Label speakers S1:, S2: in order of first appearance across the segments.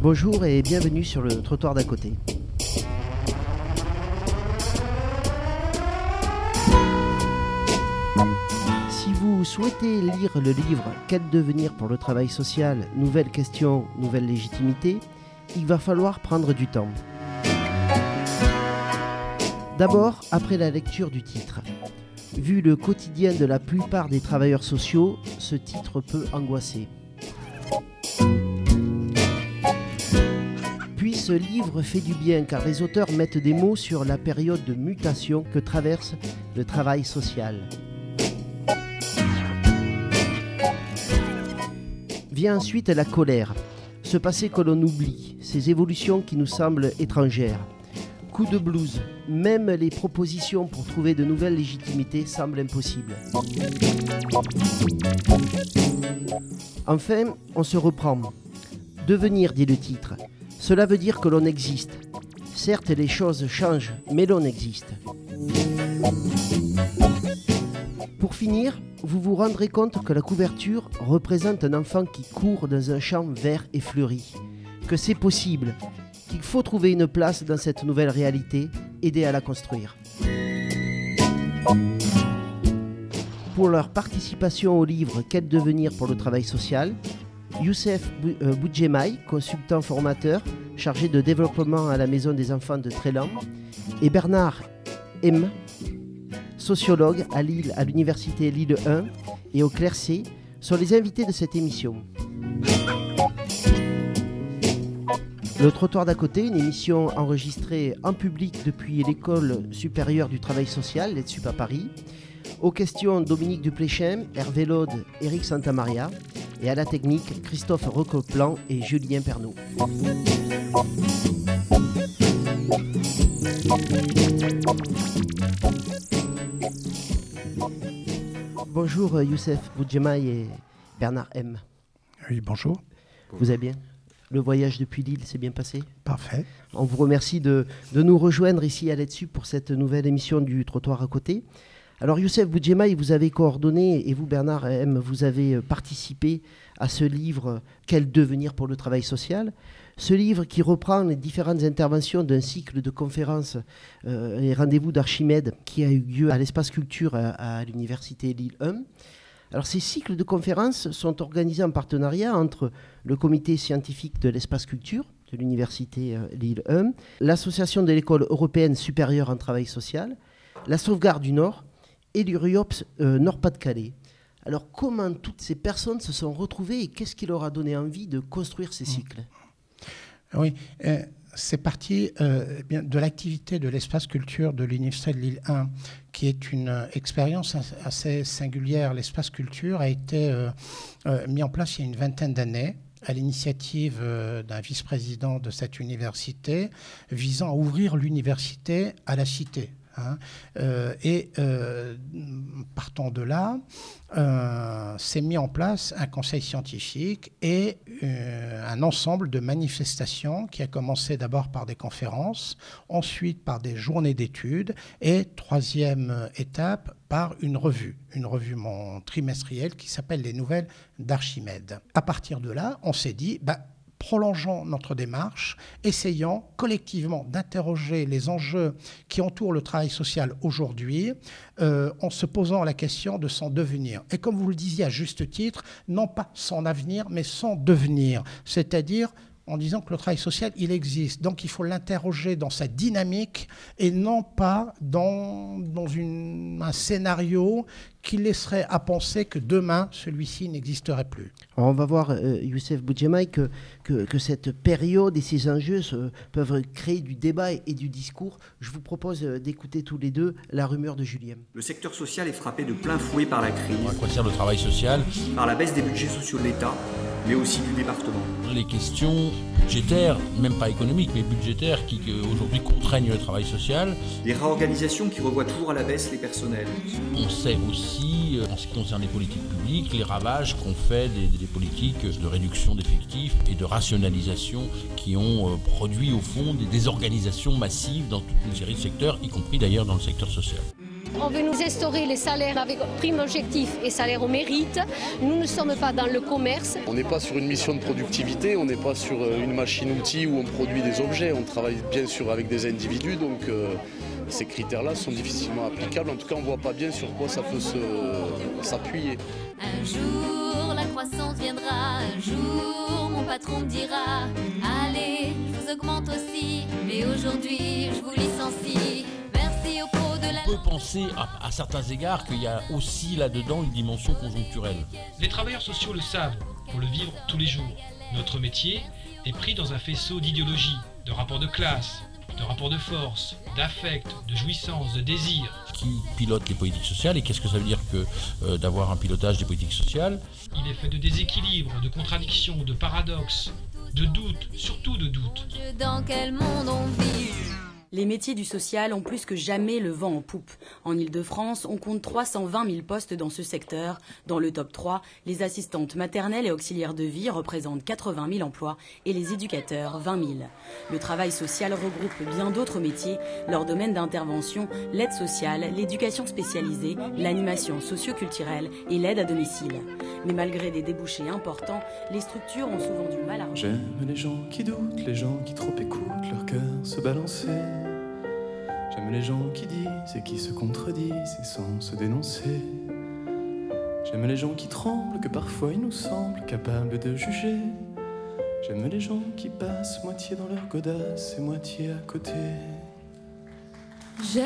S1: Bonjour et bienvenue sur le trottoir d'à côté. Si vous souhaitez lire le livre Quel devenir pour le travail social Nouvelles questions, nouvelles légitimités, il va falloir prendre du temps. D'abord, après la lecture du titre. Vu le quotidien de la plupart des travailleurs sociaux, ce titre peut angoisser. Ce livre fait du bien car les auteurs mettent des mots sur la période de mutation que traverse le travail social. Vient ensuite la colère, ce passé que l'on oublie, ces évolutions qui nous semblent étrangères. Coup de blues, même les propositions pour trouver de nouvelles légitimités semblent impossibles. Enfin, on se reprend. Devenir, dit le titre. Cela veut dire que l'on existe. Certes, les choses changent, mais l'on existe. Pour finir, vous vous rendrez compte que la couverture représente un enfant qui court dans un champ vert et fleuri, que c'est possible, qu'il faut trouver une place dans cette nouvelle réalité, aider à la construire. Pour leur participation au livre Quel devenir pour le travail social, Youssef euh, Boudjemaï, consultant formateur chargé de développement à la Maison des enfants de Trélan, et Bernard M, sociologue à Lille, à l'Université Lille 1 et au Clercé, sont les invités de cette émission. Le trottoir d'à côté, une émission enregistrée en public depuis l'école supérieure du travail social, l'EDSUP à Paris. Aux questions, Dominique Dupléchem, Hervé Laude, Eric Santamaria. Et à la technique, Christophe Recoplan et Julien Pernaud. Bonjour euh, Youssef Boudjemaï et Bernard M.
S2: Oui, bonjour.
S1: Vous allez bien? Le voyage depuis Lille s'est bien passé?
S2: Parfait.
S1: On vous remercie de, de nous rejoindre ici à là-dessus pour cette nouvelle émission du Trottoir à côté. Alors Youssef Boudjemaï, vous avez coordonné et vous Bernard M, vous avez participé à ce livre Quel devenir pour le travail social ce livre qui reprend les différentes interventions d'un cycle de conférences euh, et rendez-vous d'Archimède qui a eu lieu à l'espace culture à, à l'université Lille 1. Alors ces cycles de conférences sont organisés en partenariat entre le comité scientifique de l'espace culture de l'université euh, Lille 1, l'association de l'école européenne supérieure en travail social, la sauvegarde du Nord et l'URIOPS euh, Nord-Pas-de-Calais. Alors comment toutes ces personnes se sont retrouvées et qu'est-ce qui leur a donné envie de construire ces cycles?
S2: Oui, euh, c'est parti euh, bien, de l'activité de l'espace culture de l'Université de Lille 1, qui est une expérience assez singulière. L'espace culture a été mis en place il y a une vingtaine d'années à l'initiative d'un vice-président de cette université, visant à ouvrir l'université à la cité. Hein. Euh, et euh, partant de là, euh, s'est mis en place un conseil scientifique et un ensemble de manifestations qui a commencé d'abord par des conférences, ensuite par des journées d'études et troisième étape par une revue, une revue trimestrielle qui s'appelle Les Nouvelles d'Archimède. À partir de là, on s'est dit, bah, prolongeons notre démarche, essayant collectivement d'interroger les enjeux qui entourent le travail social aujourd'hui, euh, en se posant la question de son devenir. Et comme vous le disiez à juste titre, non pas son avenir, mais son devenir, c'est-à-dire en disant que le travail social, il existe. Donc il faut l'interroger dans sa dynamique et non pas dans, un scénario qui laisserait à penser que demain, celui-ci n'existerait plus.
S1: Alors on va voir, euh, Youssef Boudjemaï, que, que, que, cette période et ces enjeux se, peuvent créer du débat et, et, du discours. Je vous propose d'écouter tous les deux la rumeur de Julien.
S3: Le secteur social est frappé de plein fouet par la crise.
S4: À quoi sert le travail social
S3: Par la baisse des budgets sociaux de l'État, mais aussi du département.
S4: Les questions budgétaires, même pas économiques, mais budgétaires, qui aujourd'hui contraignent le travail social.
S3: Des réorganisations qui revoient toujours à la baisse les personnels.
S4: On sait aussi, en ce qui concerne les politiques publiques, les ravages qu'ont fait des, des, politiques de réduction d'effectifs et de rationalisation qui ont euh, produit au fond des désorganisations massives dans toute une série de secteurs, y compris d'ailleurs dans le secteur social.
S5: On veut nous instaurer les salaires avec prime objectif et salaire au mérite. Nous ne sommes pas dans le commerce.
S6: On n'est pas sur une mission de productivité, on n'est pas sur euh, une machine-outil où on produit des objets. On travaille bien sûr avec des individus, donc euh, ces critères-là sont difficilement applicables. En tout cas, on ne voit pas bien sur quoi ça peut s'appuyer.
S7: Un jour, la croissance viendra. Un jour, mon patron me dira Allez, je vous augmente aussi, mais aujourd'hui, je vous licencie. Merci au pro de la.
S4: On peut penser à, à certains égards qu'il y a aussi là-dedans une dimension conjoncturelle.
S8: Les travailleurs sociaux le savent, pour le vivre tous les jours. Notre métier est pris dans un faisceau d'idéologie, de rapports de classe, de rapports de force, d'affect, de jouissance, de désir.
S4: Qui pilote les politiques sociales et qu'est-ce que ça veut dire que euh, d'avoir un pilotage des politiques sociales
S8: Il est fait de déséquilibres, de contradictions, de paradoxes, de doutes, surtout de doutes.
S7: Dans quel monde on vit?
S9: Les métiers du social ont plus que jamais le vent en poupe. En Ile-de-France, on compte 320 000 postes dans ce secteur. Dans le top 3, les assistantes maternelles et auxiliaires de vie représentent 80 000 emplois et les éducateurs 20 000. Le travail social regroupe bien d'autres métiers. Leur domaine d'intervention, l'aide sociale, l'éducation spécialisée, l'animation socio-culturelle et l'aide à domicile. Mais malgré des débouchés importants, les structures ont souvent du mal à...
S10: J'aime les gens qui doutent, les gens qui trop écoutent leur cœur se balancer. J'aime les gens qui disent et qui se contredisent et sans se dénoncer. J'aime les gens qui tremblent, que parfois ils nous semblent capables de juger. J'aime les gens qui passent moitié dans leur godasse et moitié à côté.
S11: J'aime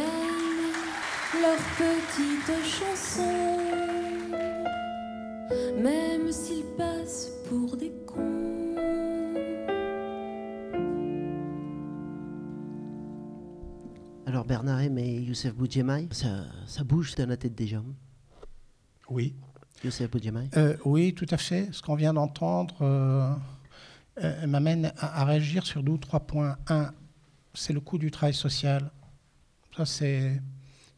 S11: leurs petites chansons, même s'ils passent pour des
S1: Alors Bernard et Youssef Boudjemaï, ça, ça bouge dans la tête des gens?
S2: Oui.
S1: Youssef Boudjemaï?
S2: Euh, Oui, tout à fait. Ce qu'on vient d'entendre euh, euh, m'amène à, à, réagir sur deux ou trois points. Un, c'est le coût du travail social. Ça, c'est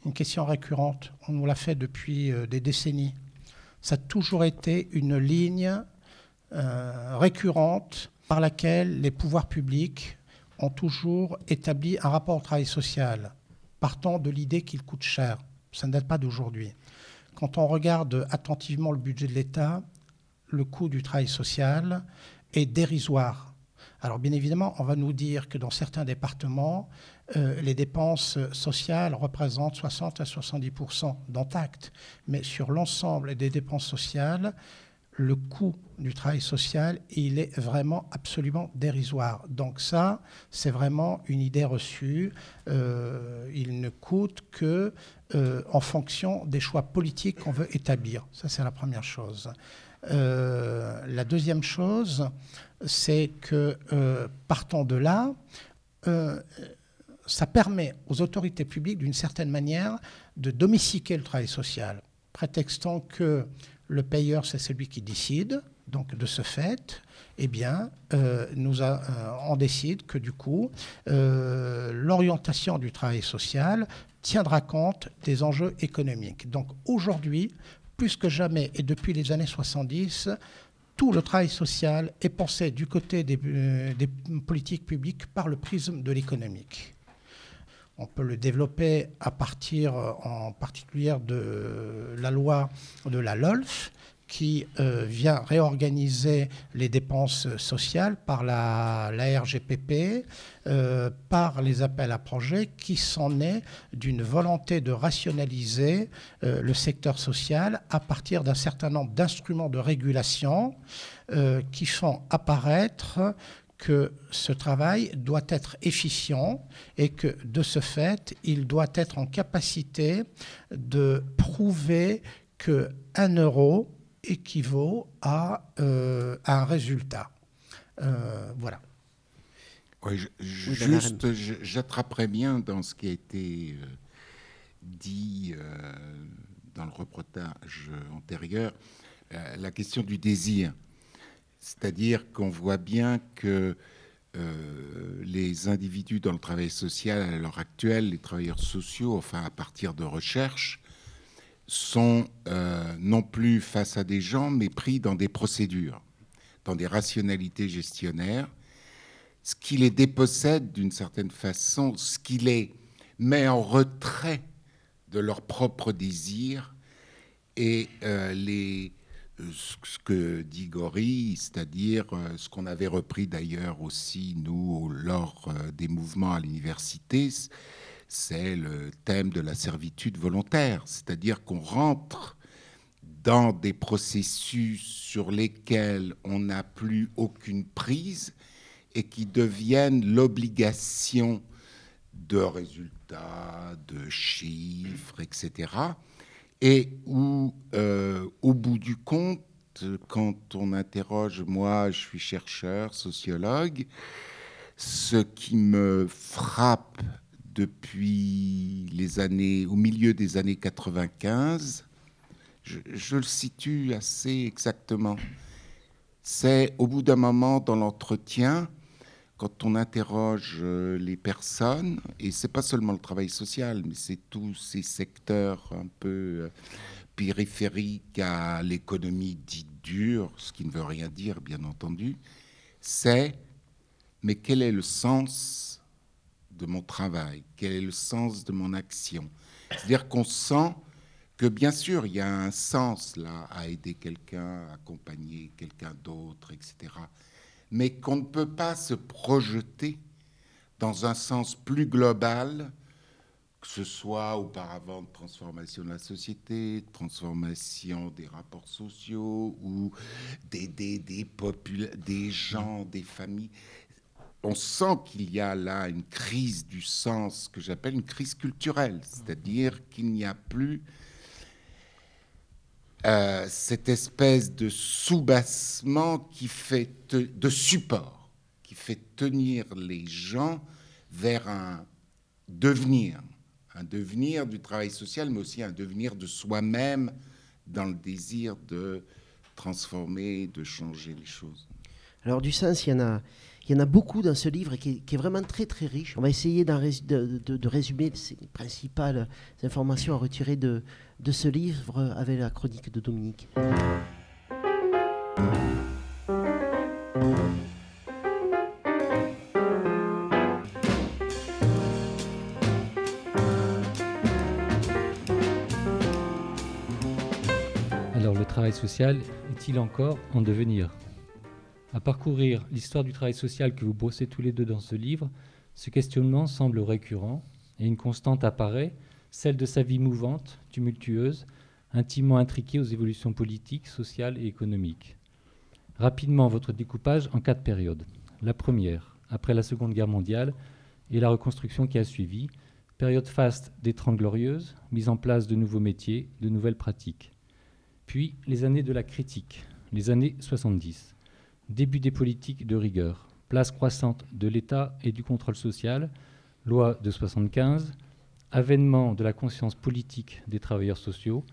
S2: une question récurrente. On nous l'a fait depuis des décennies. Ça a toujours été une ligne récurrente par laquelle les pouvoirs publics toujours établi un rapport au travail social, partant de l'idée qu'il coûte cher. Ça ne date pas d'aujourd'hui. Quand on regarde attentivement le budget de l'État, le coût du travail social est dérisoire. Alors bien évidemment, on va nous dire que dans certains départements, euh, les dépenses sociales représentent 60 à 70% d'entact. Mais sur l'ensemble des dépenses sociales, le coût du travail social, il est vraiment absolument dérisoire. Donc ça, c'est vraiment une idée reçue. Euh, il ne coûte que euh, en fonction des choix politiques qu'on veut établir. Ça, c'est la première chose. Euh, la deuxième chose, c'est que partant de là, ça permet aux autorités publiques, d'une certaine manière, de domestiquer le travail social, prétextant que le payeur, c'est celui qui décide. Donc, de ce fait, eh bien, euh, nous euh, on décide que du coup, euh, l'orientation du travail social tiendra compte des enjeux économiques. Donc, aujourd'hui, plus que jamais, et depuis les années 70, tout le travail social est pensé du côté des politiques publiques par le prisme de l'économique. On peut le développer à partir en particulier de la loi de la LOLF, qui euh, vient réorganiser les dépenses sociales par la, RGPP, euh, par les appels à projets, qui s'en est d'une volonté de rationaliser euh, le secteur social à partir d'un certain nombre d'instruments de régulation qui font apparaître que ce travail doit être efficient et que de ce fait, il doit être en capacité de prouver que un euro équivaut à, euh, à un résultat. Euh, voilà.
S12: Ouais, je, juste, j'attraperai bien dans ce qui a été euh, dit euh, dans le reportage antérieur la question du désir. C'est-à-dire qu'on voit bien que euh, les individus dans le travail social à l'heure actuelle, les travailleurs sociaux, enfin à partir de recherches, sont euh, non plus face à des gens, mais pris dans des procédures, dans des rationalités gestionnaires, ce qui les dépossède d'une certaine façon, ce qui les met en retrait de leurs propres désirs et les, ce que dit Gori, c'est-à-dire ce qu'on avait repris d'ailleurs aussi, nous, lors des mouvements à l'université, c'est le thème de la servitude volontaire, c'est-à-dire qu'on rentre dans des processus sur lesquels on n'a plus aucune prise et qui deviennent l'obligation de résultats, de chiffres, etc. Et où, euh, au bout du compte, quand on interroge, moi je suis chercheur, sociologue, ce qui me frappe depuis les années, au milieu des années 95, je, le situe assez exactement. C'est au bout d'un moment dans l'entretien, quand on interroge euh, les personnes, et c'est pas seulement le travail social, mais c'est tous ces secteurs un peu euh, périphériques à l'économie dite dure, ce qui ne veut rien dire, bien entendu, c'est mais quel est le sens de mon travail? Quel est le sens de mon action? C'est-à-dire qu'on sent que bien sûr, il y a un sens là à aider quelqu'un, à accompagner quelqu'un d'autre, etc. Mais qu'on ne peut pas se projeter dans un sens plus global, que ce soit auparavant de transformation de la société, de transformation des rapports sociaux ou des gens, des familles. On sent qu'il y a là une crise du sens que j'appelle une crise culturelle, c'est-à-dire qu'il n'y a plus euh, cette espèce de soubassement qui fait de support, qui fait tenir les gens vers un devenir, un devenir du travail social, mais aussi un devenir de soi-même dans le désir de transformer, de changer les choses.
S1: Alors du sens, il y en a, beaucoup dans ce livre qui est, vraiment très très riche. On va essayer de, résumer les principales informations à retirer de, de ce livre avec la chronique de Dominique.
S13: Alors le travail social est-il encore en devenir? À parcourir l'histoire du travail social que vous brossez tous les deux dans ce livre, ce questionnement semble récurrent et une constante apparaît, celle de sa vie mouvante, tumultueuse, intimement intriquée aux évolutions politiques, sociales et économiques. Rapidement, votre découpage en quatre périodes. La première, après la Seconde Guerre mondiale et la reconstruction qui a suivi, période faste des Trente Glorieuses, mise en place de nouveaux métiers, de nouvelles pratiques. Puis les années de la critique, les années 70 début des politiques de rigueur, place croissante de l'État et du contrôle social, loi de 75, avènement de la conscience politique des travailleurs sociaux,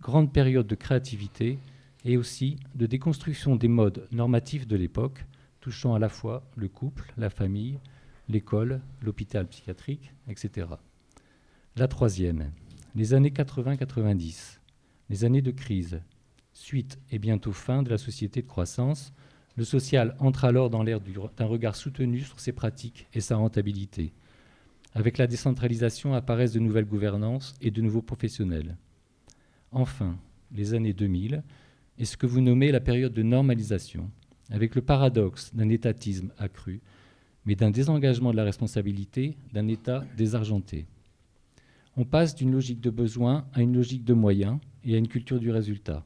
S13: grande période de créativité et aussi de déconstruction des modes normatifs de l'époque, touchant à la fois le couple, la famille, l'école, l'hôpital psychiatrique, etc. La troisième, les années 80-90, les années de crise, suite et bientôt fin de la société de croissance, le social entre alors dans l'ère d'un regard soutenu sur ses pratiques et sa rentabilité. Avec la décentralisation apparaissent de nouvelles gouvernances et de nouveaux professionnels. Enfin, les années 2000 est ce que vous nommez la période de normalisation, avec le paradoxe d'un étatisme accru, mais d'un désengagement de la responsabilité d'un État désargenté. On passe d'une logique de besoin à une logique de moyens et à une culture du résultat.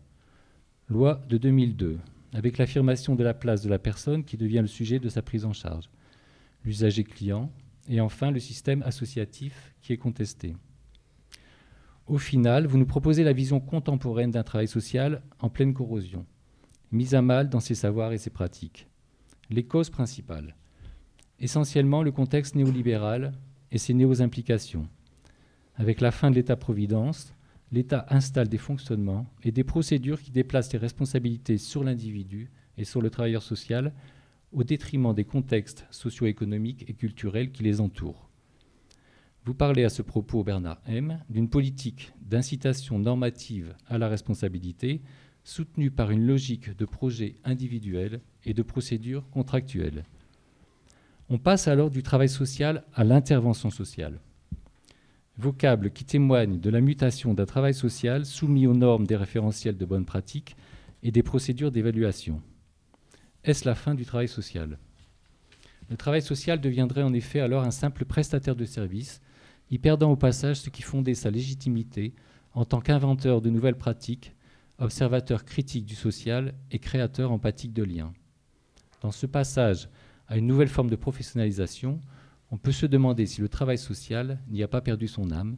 S13: Loi de 2002, avec l'affirmation de la place de la personne qui devient le sujet de sa prise en charge, l'usager client, et enfin le système associatif qui est contesté. Au final, vous nous proposez la vision contemporaine d'un travail social en pleine corrosion, mise à mal dans ses savoirs et ses pratiques. Les causes principales. Essentiellement le contexte néolibéral et ses néo-implications. Avec la fin de l'État-providence, l'État installe des fonctionnements et des procédures qui déplacent les responsabilités sur l'individu et sur le travailleur social au détriment des contextes socio-économiques et culturels qui les entourent. Vous parlez à ce propos, Bernard M., d'une politique d'incitation normative à la responsabilité soutenue par une logique de projet individuel et de procédures contractuelles. On passe alors du travail social à l'intervention sociale. vocable qui témoigne de la mutation d'un travail social soumis aux normes des référentiels de bonne pratique et des procédures d'évaluation. Est-ce la fin du travail social? Le travail social deviendrait en effet alors un simple prestataire de services, y perdant au passage ce qui fondait sa légitimité en tant qu'inventeur de nouvelles pratiques, observateur critique du social et créateur empathique de liens. Dans ce passage à une nouvelle forme de professionnalisation, on peut se demander si le travail social n'y a pas perdu son âme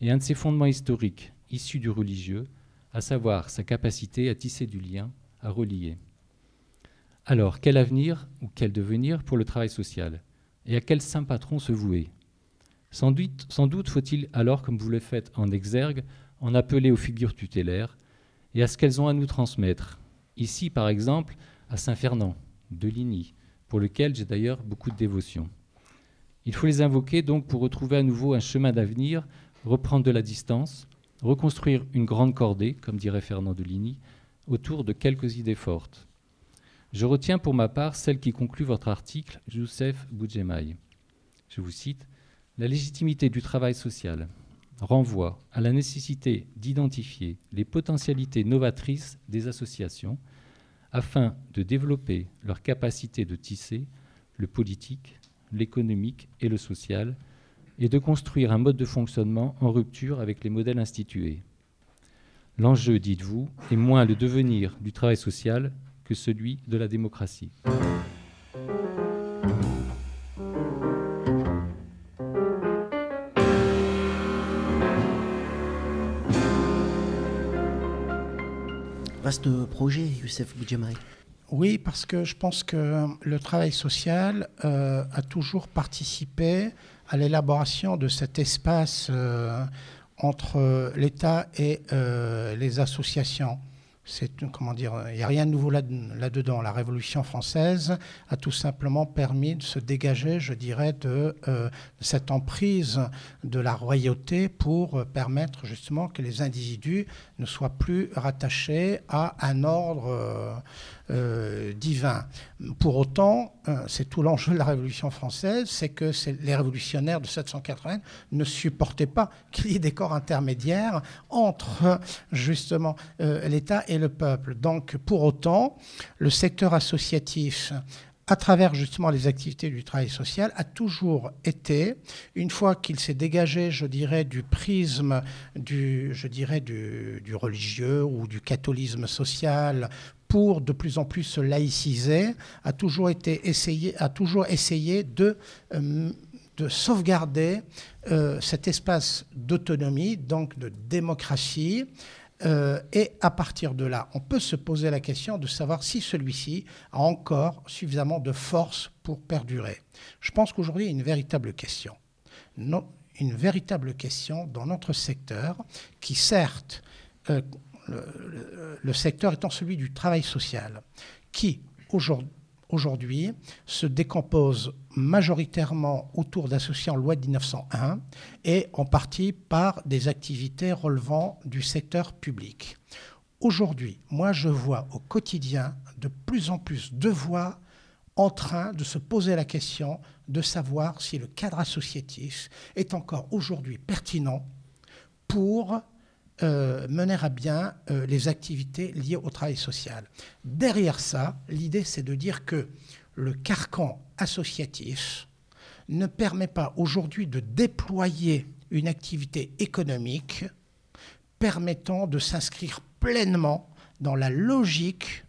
S13: et un de ses fondements historiques, issus du religieux, à savoir sa capacité à tisser du lien, à relier. Alors, quel avenir ou quel devenir pour le travail social? Et à quel saint patron se vouer? Sans doute, faut-il alors, comme vous le faites en exergue, en appeler aux figures tutélaires et à ce qu'elles ont à nous transmettre. Ici, par exemple, à Saint-Fernand, de Ligny, pour lequel j'ai d'ailleurs beaucoup de dévotion. Il faut les invoquer donc pour retrouver à nouveau un chemin d'avenir, reprendre de la distance, reconstruire une grande cordée, comme dirait Fernand de Ligny, autour de quelques idées fortes. Je retiens pour ma part celle qui conclut votre article, Youssef Boudjemaï. Je vous cite La légitimité du travail social renvoie à la nécessité d'identifier les potentialités novatrices des associations afin de développer leur capacité de tisser le politique, l'économique et le social, et de construire un mode de fonctionnement en rupture avec les modèles institués. L'enjeu, dites-vous, est moins le devenir du travail social que celui de la démocratie.
S1: Vaste projet, Youssef Boudjamaï.
S2: Oui, parce que je pense que le travail social euh, a toujours participé à l'élaboration de cet espace euh, entre l'État et euh, les associations. C'est comment dire, il n'y a rien de nouveau là-dedans. la Révolution française a tout simplement permis de se dégager, je dirais, de cette emprise de la royauté pour permettre justement que les individus ne soient plus rattachés à un ordre euh, divin. Pour autant, euh, c'est tout l'enjeu de la Révolution française, c'est que les révolutionnaires de 780 ne supportaient pas qu'il y ait des corps intermédiaires entre justement euh, l'État et le peuple. Donc, pour autant, le secteur associatif à travers justement les activités du travail social, a toujours été, une fois qu'il s'est dégagé, je dirais, du prisme du, je dirais, du, du religieux ou du catholisme social pour de plus en plus se laïciser, a toujours, été essayé, a toujours essayé de, euh, de sauvegarder euh, cet espace d'autonomie, donc de démocratie. Euh, et à partir de là, on peut se poser la question de savoir si celui-ci a encore suffisamment de force pour perdurer. Je pense qu'aujourd'hui, il y a une véritable question. Non, une véritable question dans notre secteur qui, certes, le, secteur étant celui du travail social, qui aujourd'hui se décompose majoritairement autour d'associations loi de 1901 et en partie par des activités relevant du secteur public. Aujourd'hui, moi je vois au quotidien de plus en plus de voix en train de se poser la question de savoir si le cadre associatif est encore aujourd'hui pertinent pour euh, mener à bien euh, les activités liées au travail social. Derrière ça, l'idée, c'est de dire que le carcan associatif ne permet pas aujourd'hui de déployer une activité économique permettant de s'inscrire pleinement dans la logique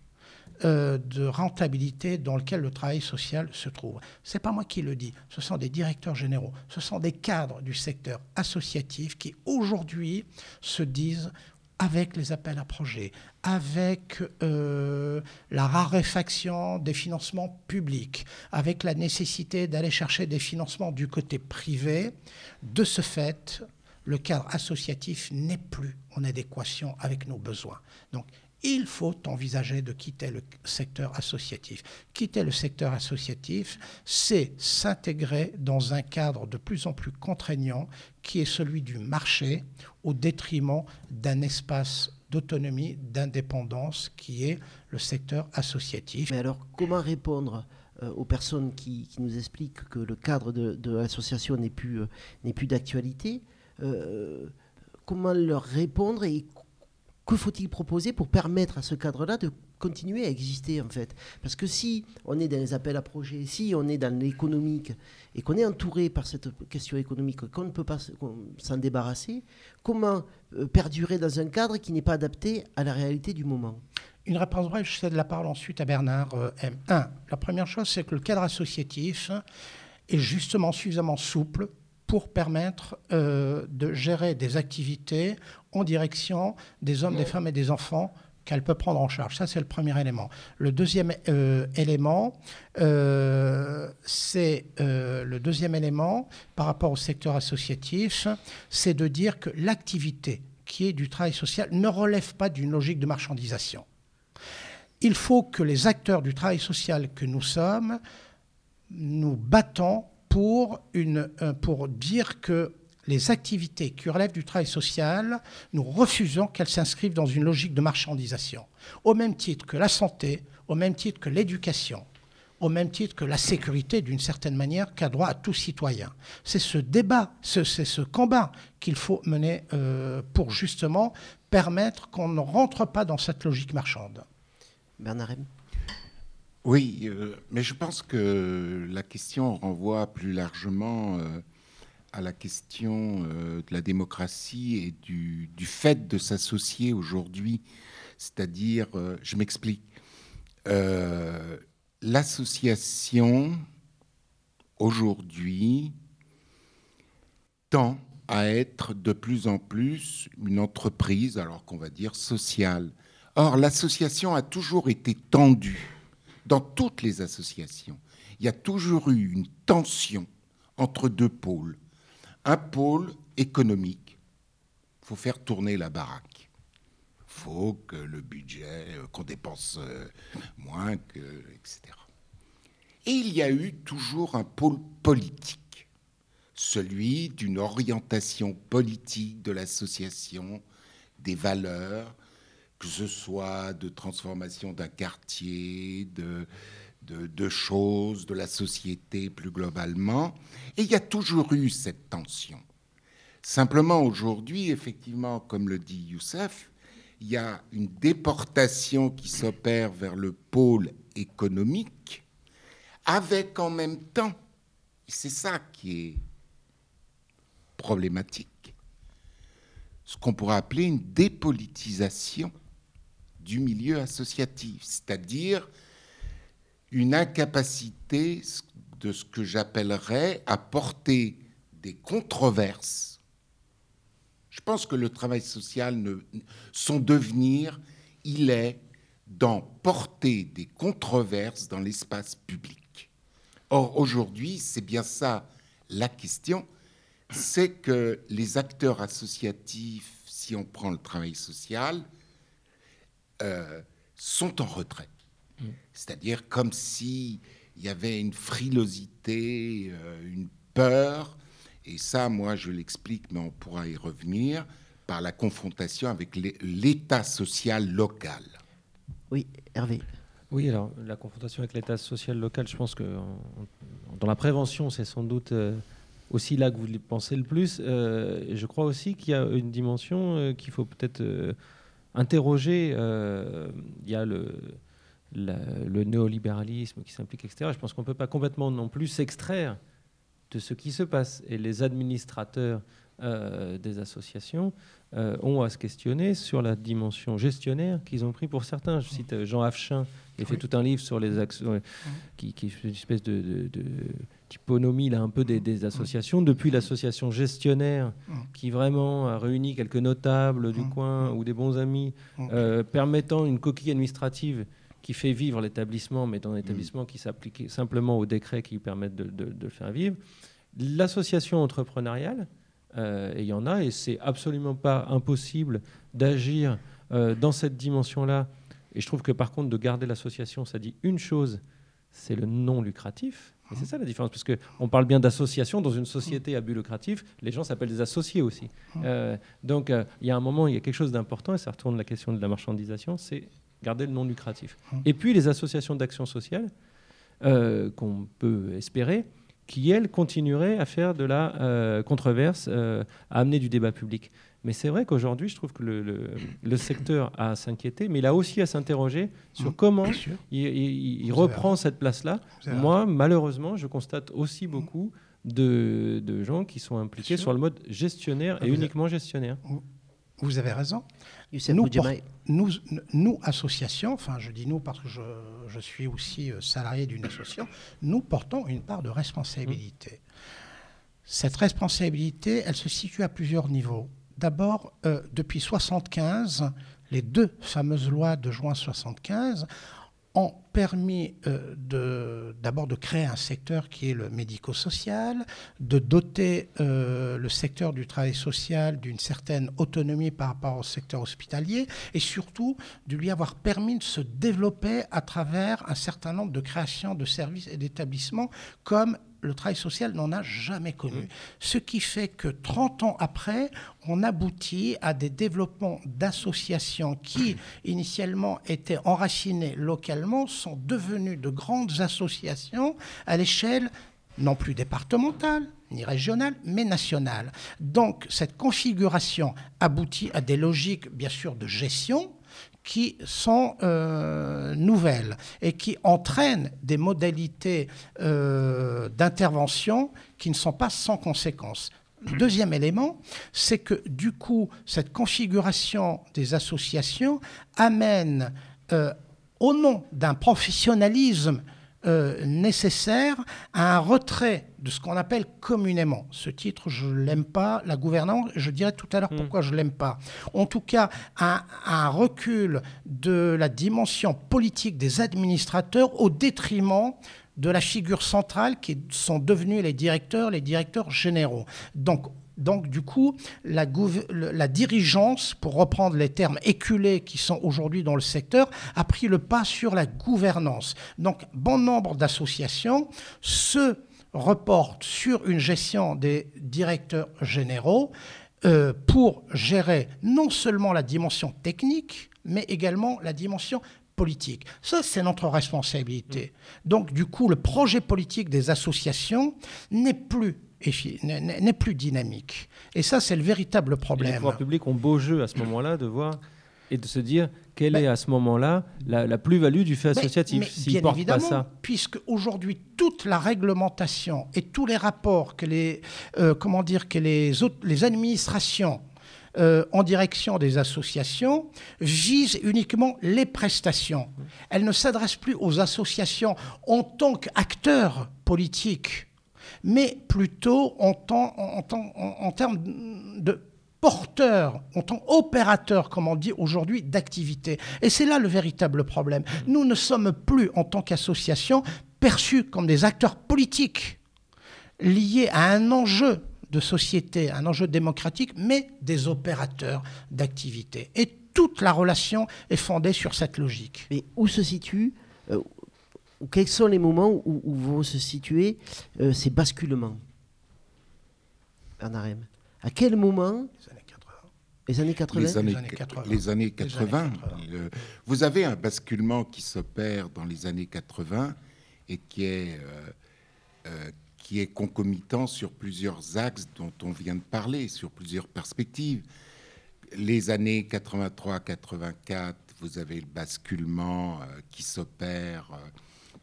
S2: euh, de rentabilité dans lequel le travail social se trouve. Ce n'est pas moi qui le dis, ce sont des directeurs généraux, ce sont des cadres du secteur associatif qui aujourd'hui se disent avec les appels à projets, avec euh, la raréfaction des financements publics, avec la nécessité d'aller chercher des financements du côté privé, de ce fait, le cadre associatif n'est plus en adéquation avec nos besoins. Donc, il faut envisager de quitter le secteur associatif. Quitter le secteur associatif, c'est s'intégrer dans un cadre de plus en plus contraignant qui est celui du marché au détriment d'un espace d'autonomie, d'indépendance qui est le secteur associatif.
S1: Mais alors, comment répondre euh, aux personnes qui, nous expliquent que le cadre de, l'association n'est plus, euh, d'actualité? Comment leur répondre et que faut-il proposer pour permettre à ce cadre-là de continuer à exister en fait? Parce que si on est dans les appels à projets, si on est dans l'économique et qu'on est entouré par cette question économique, qu'on ne peut pas s'en débarrasser, comment euh, perdurer dans un cadre qui n'est pas adapté à la réalité du moment?
S2: Une réponse brève, je cède la parole ensuite à Bernard euh, M. 1. La première chose, c'est que le cadre associatif est justement suffisamment souple pour permettre euh, de gérer des activités en direction des hommes, des femmes et des enfants qu'elle peut prendre en charge. Ça, c'est le premier élément. Le deuxième euh, élément, euh, c'est le deuxième élément par rapport au secteur associatif, c'est de dire que l'activité qui est du travail social ne relève pas d'une logique de marchandisation. Il faut que les acteurs du travail social que nous sommes nous battons euh, pour dire que les activités qui relèvent du travail social, nous refusons qu'elles s'inscrivent dans une logique de marchandisation. Au même titre que la santé, au même titre que l'éducation, au même titre que la sécurité, d'une certaine manière, qu'a droit à tout citoyen. C'est ce débat, c'est ce combat qu'il faut mener euh, pour justement permettre qu'on ne rentre pas dans cette logique marchande.
S1: Bernard
S12: oui, euh, mais je pense que la question renvoie plus largement euh, à la question euh, de la démocratie et du, fait de s'associer aujourd'hui. C'est-à-dire, je m'explique, l'association aujourd'hui tend à être de plus en plus une entreprise, alors qu'on va dire sociale. Or, l'association a toujours été tendue dans toutes les associations, il y a toujours eu une tension entre deux pôles. Un pôle économique, il faut faire tourner la baraque. Il faut que le budget, euh, qu'on dépense euh, moins, que, etc. Et il y a eu toujours un pôle politique, celui d'une orientation politique de l'association, des valeurs, que ce soit de transformation d'un quartier, de, choses, de la société plus globalement. Et il y a toujours eu cette tension. Simplement aujourd'hui, effectivement, comme le dit Youssef, il y a une déportation qui s'opère vers le pôle économique, avec en même temps, c'est ça qui est problématique, ce qu'on pourrait appeler une dépolitisation du milieu associatif, c'est-à-dire une incapacité de ce que j'appellerais à porter des controverses. Je pense que le travail social, son devenir, il est d'en porter des controverses dans l'espace public. Or, aujourd'hui, c'est bien ça la question, c'est que les acteurs associatifs, si on prend le travail social, euh, sont en retrait. Mm. C'est-à-dire comme s'il y avait une frilosité, euh, une peur, et ça, moi, je l'explique, mais on pourra y revenir, par la confrontation avec l'État social local.
S1: Oui, Hervé.
S14: Oui, alors la confrontation avec l'État social local, je pense que dans la prévention, c'est sans doute euh, aussi là que vous pensez le plus. je crois aussi qu'il y a une dimension qu'il faut peut-être interroger, euh, il y a le, le néolibéralisme qui s'implique, etc. Je pense qu'on ne peut pas complètement non plus s'extraire de ce qui se passe. Et les administrateurs euh, des associations euh, ont à se questionner sur la dimension gestionnaire qu'ils ont pris pour certains. Je cite Jean Afchin, qui a fait tout un livre sur les actions, qui, qui, est une espèce de typonomie là, un peu des, associations, depuis l'association gestionnaire qui vraiment a réuni quelques notables du coin ou des bons amis, euh, permettant une coquille administrative qui fait vivre l'établissement, mais dans un établissement qui s'applique simplement aux décrets qui permettent de, le faire vivre. L'association entrepreneuriale, euh, il y en a, et c'est absolument pas impossible d'agir euh, dans cette dimension-là. Et je trouve que par contre, de garder l'association, ça dit une chose, c'est le non lucratif. Et c'est ça la différence, parce qu'on parle bien d'association dans une société à but lucratif, les gens s'appellent des associés aussi. Euh, donc il y a un moment, il y a quelque chose d'important, et ça retourne la question de la marchandisation, c'est garder le non lucratif. Et puis les associations d'action sociale, euh, qu'on peut espérer, qui, elle, continuerait à faire de la euh, controverse, à amener du débat public. Mais c'est vrai qu'aujourd'hui, je trouve que le, secteur a à s'inquiéter, mais il a aussi à s'interroger sur mmh, comment il, reprend cette place-là. Moi, malheureusement, je constate aussi beaucoup de, gens qui sont impliqués sur le mode gestionnaire et uniquement gestionnaire.
S2: Vous avez raison. Nous, nous, nous, associations, enfin je dis nous parce que je, je suis aussi euh, salarié d'une association, nous portons une part de responsabilité. Cette responsabilité, elle se situe à plusieurs niveaux. D'abord, euh, depuis 1975, les deux fameuses lois de juin 1975 ont permis euh, d'abord de, créer un secteur qui est le médico-social, de doter euh, le secteur du travail social d'une certaine autonomie par rapport au secteur hospitalier et surtout de lui avoir permis de se développer à travers un certain nombre de créations de services et d'établissements comme le travail social n'en a jamais connu. Mmh. Ce qui fait que 30 ans après, on aboutit à des développements d'associations qui, initialement, étaient enracinées localement, sont devenues de grandes associations à l'échelle non plus départementale, ni régionale, mais nationale. Donc cette configuration aboutit à des logiques, bien sûr, de gestion, qui sont euh, nouvelles et qui entraînent des modalités euh, d'intervention qui ne sont pas sans conséquences. Deuxième élément, c'est que du coup, cette configuration des associations amène, euh, au nom d'un professionnalisme nécessaire à un retrait de ce qu'on appelle communément. Ce titre, je ne l'aime pas. La gouvernance, je dirai tout à l'heure hmm. pourquoi je ne l'aime pas. En tout cas, un, un, recul de la dimension politique des administrateurs au détriment de la figure centrale qui sont devenus les directeurs, les directeurs généraux. Donc, donc, du coup, la, la, dirigeance, pour reprendre les termes éculés qui sont aujourd'hui dans le secteur, a pris le pas sur la gouvernance. Donc, bon nombre d'associations se reportent sur une gestion des directeurs généraux euh, pour gérer non seulement la dimension technique, mais également la dimension politique. Ça, c'est notre responsabilité. Donc, du coup, le projet politique des associations n'est plus n'est plus dynamique. Et ça, c'est le véritable problème. les
S14: pouvoirs publics ont beau jeu à ce moment-là de voir et de se dire quelle est à ce moment-là la, plus-value du fait associatif
S2: s'ils portent pas ça Puisque aujourd'hui toute la réglementation et tous les rapports que les euh, comment dire que les autres, les administrations euh, en direction des associations visent uniquement les prestations. Elles ne s'adressent plus aux associations en tant qu'acteurs politiques mais plutôt en, en, termes de porteur, en tant opérateur, comme on dit aujourd'hui, d'activité. Et c'est là le véritable problème. Nous ne sommes plus, en tant qu'association, perçus comme des acteurs politiques liés à un enjeu de société, un enjeu démocratique, mais des opérateurs d'activité. Et toute la relation est fondée sur cette logique.
S1: Mais où se situe, euh, quels sont les moments où, vont se situer euh, ces basculements Bernard. À quel moment les années 80
S12: Les années 80. Les années 80. vous avez un basculement qui s'opère dans les années 80 et qui est, euh, euh, qui est concomitant sur plusieurs axes dont on vient de parler, sur plusieurs perspectives. Les années 83-84, vous avez le basculement qui s'opère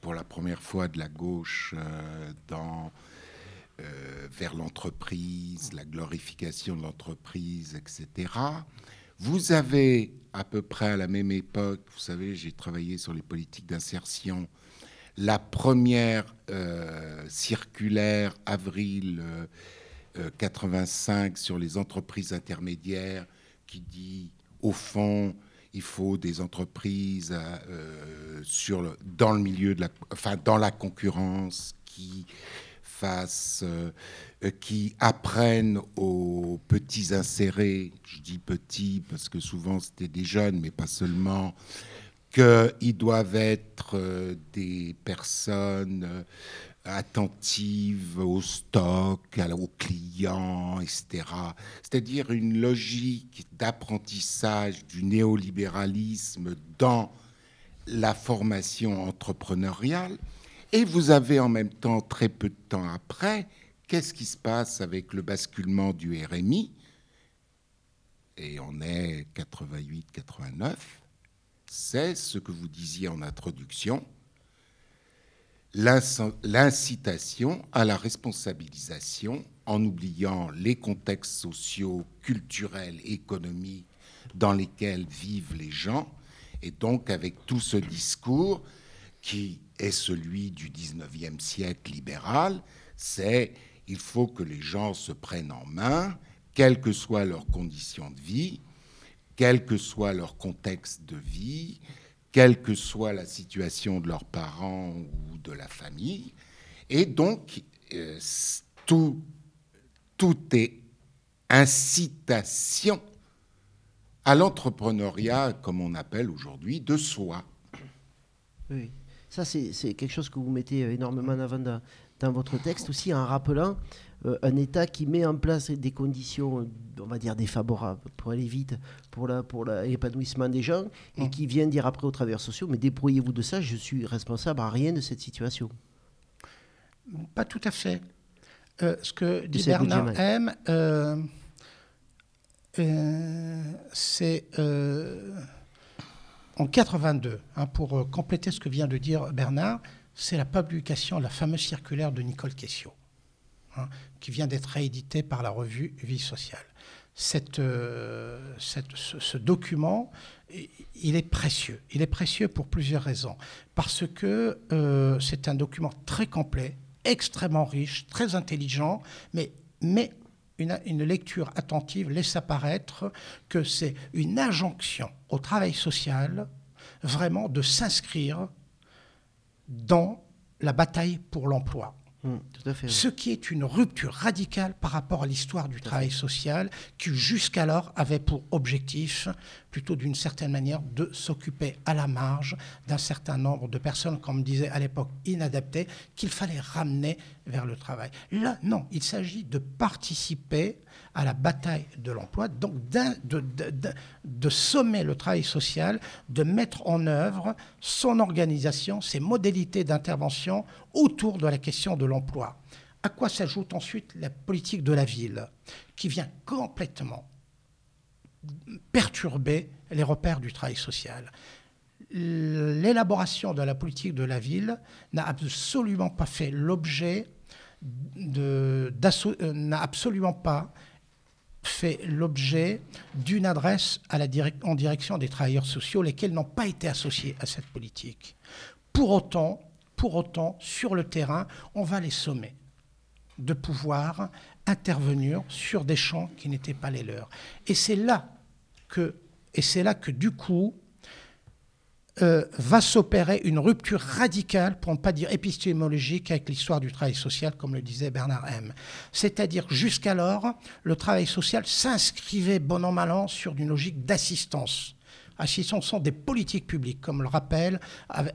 S12: pour la première fois de la gauche euh, dans, euh, vers l'entreprise, la glorification de l'entreprise, etc. Vous avez à peu près à la même époque, vous savez, j'ai travaillé sur les politiques d'insertion, la première euh, circulaire avril 85 sur les entreprises intermédiaires qui dit, au fond, il faut des entreprises euh, dans le milieu de la, enfin dans la concurrence qui fassent, euh, qui apprennent aux petits insérés, je dis petits parce que souvent c'était des jeunes, mais pas seulement, qu'ils doivent être euh, des personnes attentive au stock, aux clients, etc. C'est-à-dire une logique d'apprentissage du néolibéralisme dans la formation entrepreneuriale. Et vous avez en même temps, très peu de temps après, qu'est-ce qui se passe avec le basculement du RMI Et on est 88-89. C'est ce que vous disiez en introduction, l'incitation à la responsabilisation en oubliant les contextes sociaux, culturels, économiques dans lesquels vivent les gens, et donc avec tout ce discours qui est celui du 19e siècle libéral, c'est il faut que les gens se prennent en main, quelles que soient leurs conditions de vie, quel que soit leur contexte de vie, quelle que soit la situation de leurs parents ou de la famille. Et donc, euh, tout, tout est incitation à l'entrepreneuriat, comme on appelle aujourd'hui, de soi.
S1: Oui, ça c'est quelque chose que vous mettez énormément en avant dans, dans votre texte aussi, en rappelant euh, un État qui met en place des conditions, on va dire, défavorables pour aller vite, pour l'épanouissement pour des gens, et qui vient dire après aux travailleurs sociaux, mais débrouillez-vous de ça, je suis responsable à rien de cette situation.
S2: Pas tout à fait. Euh, ce que dit Bernard M, euh, c'est en 82, hein, pour compléter ce que vient de dire Bernard, c'est la publication de la fameuse circulaire de Nicole Kessio. Hein, qui vient d'être réédité par la revue Vie sociale. Euh, ce, document, il est précieux. Il est précieux pour plusieurs raisons. Parce que euh, c'est un document très complet, extrêmement riche, très intelligent, mais une, lecture attentive laisse apparaître que c'est une injonction au travail social vraiment de s'inscrire dans la bataille pour l'emploi.
S1: Mmh,
S2: Ce qui est une rupture radicale par rapport à l'histoire du travail social, qui jusqu'alors avait pour objectif, plutôt d'une certaine manière, de s'occuper à la marge d'un certain nombre de personnes, comme disait à l'époque, inadaptées, qu'il fallait ramener vers le travail. Là, non, il s'agit de participer à la bataille de l'emploi, donc de, de, sommer le travail social, de mettre en œuvre son organisation, ses modalités d'intervention autour de la question de l'emploi. À quoi s'ajoute ensuite la politique de la ville, qui vient complètement perturber les repères du travail social. L'élaboration de la politique de la ville n'a absolument pas fait l'objet euh, n'a absolument pas fait l'objet d'une adresse en direction des travailleurs sociaux, lesquels n'ont pas été associés à cette politique. Pour autant, sur le terrain, on va les sommer de pouvoir intervenir sur des champs qui n'étaient pas les leurs. Et c'est là et c'est là que du coup, euh, va s'opérer une rupture radicale, pour ne pas dire épistémologique, avec l'histoire du travail social, comme le disait Bernard M. C'est-à-dire, jusqu'alors, le travail social s'inscrivait bon an, mal an sur une logique d'assistance. Assistance sont des politiques publiques, comme le rappelle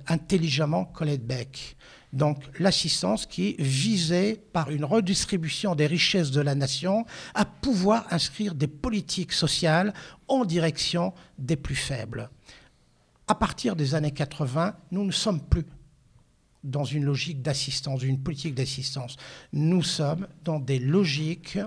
S2: intelligemment Colette Beck. Donc l'assistance qui visée par une redistribution des richesses de la nation à pouvoir inscrire des politiques sociales en direction des plus faibles à partir des années 80, nous ne sommes plus dans une logique d'assistance, une politique d'assistance. Nous sommes dans des logiques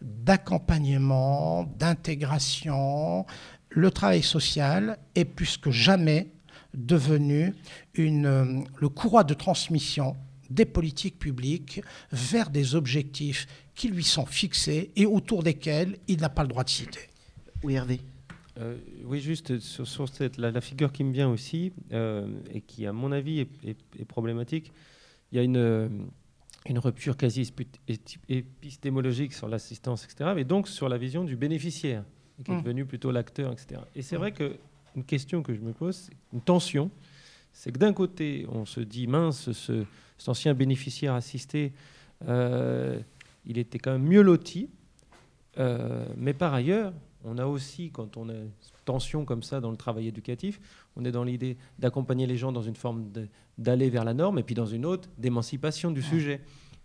S2: d'accompagnement, d'intégration. Le travail social est plus que jamais devenu le courroie de transmission des politiques publiques vers des objectifs qui lui sont fixés et autour desquels il n'a pas le droit de citer.
S1: Oui, Hervé.
S14: Euh, oui, juste sur, cette, la, figure qui me vient aussi, euh, et qui, à mon avis, est, problématique, il y a une, une rupture quasi épistémologique sur l'assistance, etc., mais donc sur la vision du bénéficiaire, qui est mmh. devenu plutôt l'acteur, etc. Et c'est mmh. vrai qu'une question que je me pose, une tension, c'est que d'un côté, on se dit, mince, ce, cet ancien bénéficiaire assisté, euh, il était quand même mieux loti, mais par ailleurs, on a aussi, quand on a une tension comme ça dans le travail éducatif, on est dans l'idée d'accompagner les gens dans une forme d'aller vers la norme, et puis dans une autre, d'émancipation du sujet.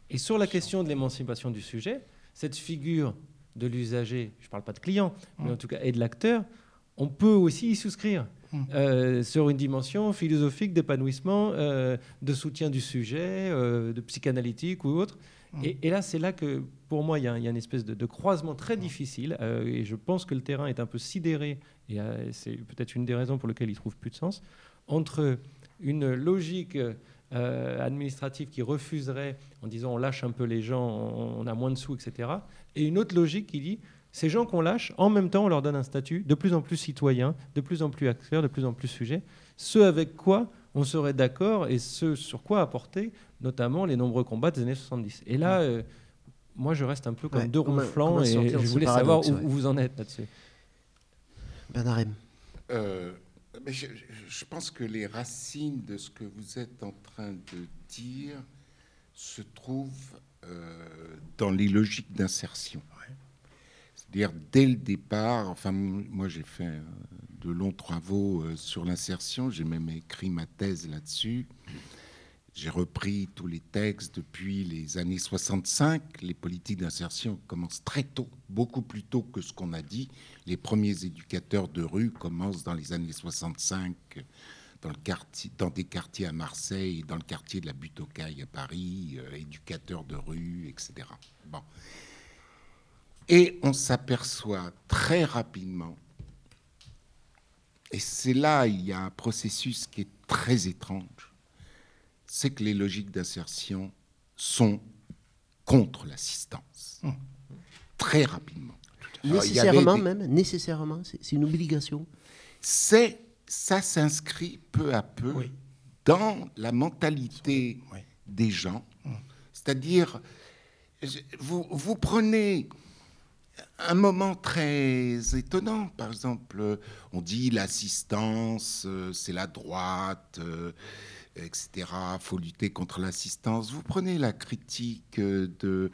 S14: Et sur la question de l'émancipation du sujet, cette figure de l'usager, je ne parle pas de client, mais en tout cas, et de l'acteur, on peut aussi y souscrire. Euh, sur une dimension philosophique d'épanouissement, euh, de soutien du sujet, euh, de psychanalytique ou autre. Et, là, c'est là que, pour moi, il y, a une espèce de, croisement très difficile. et je pense que le terrain est un peu sidéré, et c'est peut-être une des raisons pour lesquelles il trouve plus de sens, entre une logique administrative qui refuserait en disant on lâche un peu les gens, on a moins de sous, etc. Et une autre logique qui dit ces gens qu'on lâche, en même temps, on leur donne un statut de plus en plus citoyen, de plus en plus acteur, de plus en plus sujet, ce avec quoi on serait d'accord et ce sur quoi apporter notamment les nombreux combats des années 70. Et là, euh, moi, je reste un peu comme deux ronflants et je voulais savoir où, vous en êtes là-dessus.
S1: Bernard
S12: euh, je, je, pense que les racines de ce que vous êtes en train de dire se trouvent euh, dans les logiques d'insertion dire dès le départ, enfin moi j'ai fait de longs travaux euh, sur l'insertion, j'ai même écrit ma thèse là-dessus. J'ai repris tous les textes depuis les années 65. Les politiques d'insertion commencent très tôt, beaucoup plus tôt que ce qu'on a dit. Les premiers éducateurs de rue commencent dans les années 65 dans, dans des quartiers à Marseille, dans le quartier de la Butte aux Cailles à Paris, euh, éducateurs de rue, etc. Bon. Et on s'aperçoit très rapidement, et c'est là il y a un processus qui est très étrange, c'est que les logiques d'insertion sont contre l'assistance. Mmh. Très rapidement.
S1: nécessairement même, nécessairement, c'est une obligation.
S12: C'est ça s'inscrit peu à peu dans la mentalité des gens. Mmh. C'est-à-dire, vous, vous prenez un moment très étonnant. Par exemple, on dit l'assistance, euh, c'est la droite, etc. faut lutter contre l'assistance. Vous prenez la critique euh, de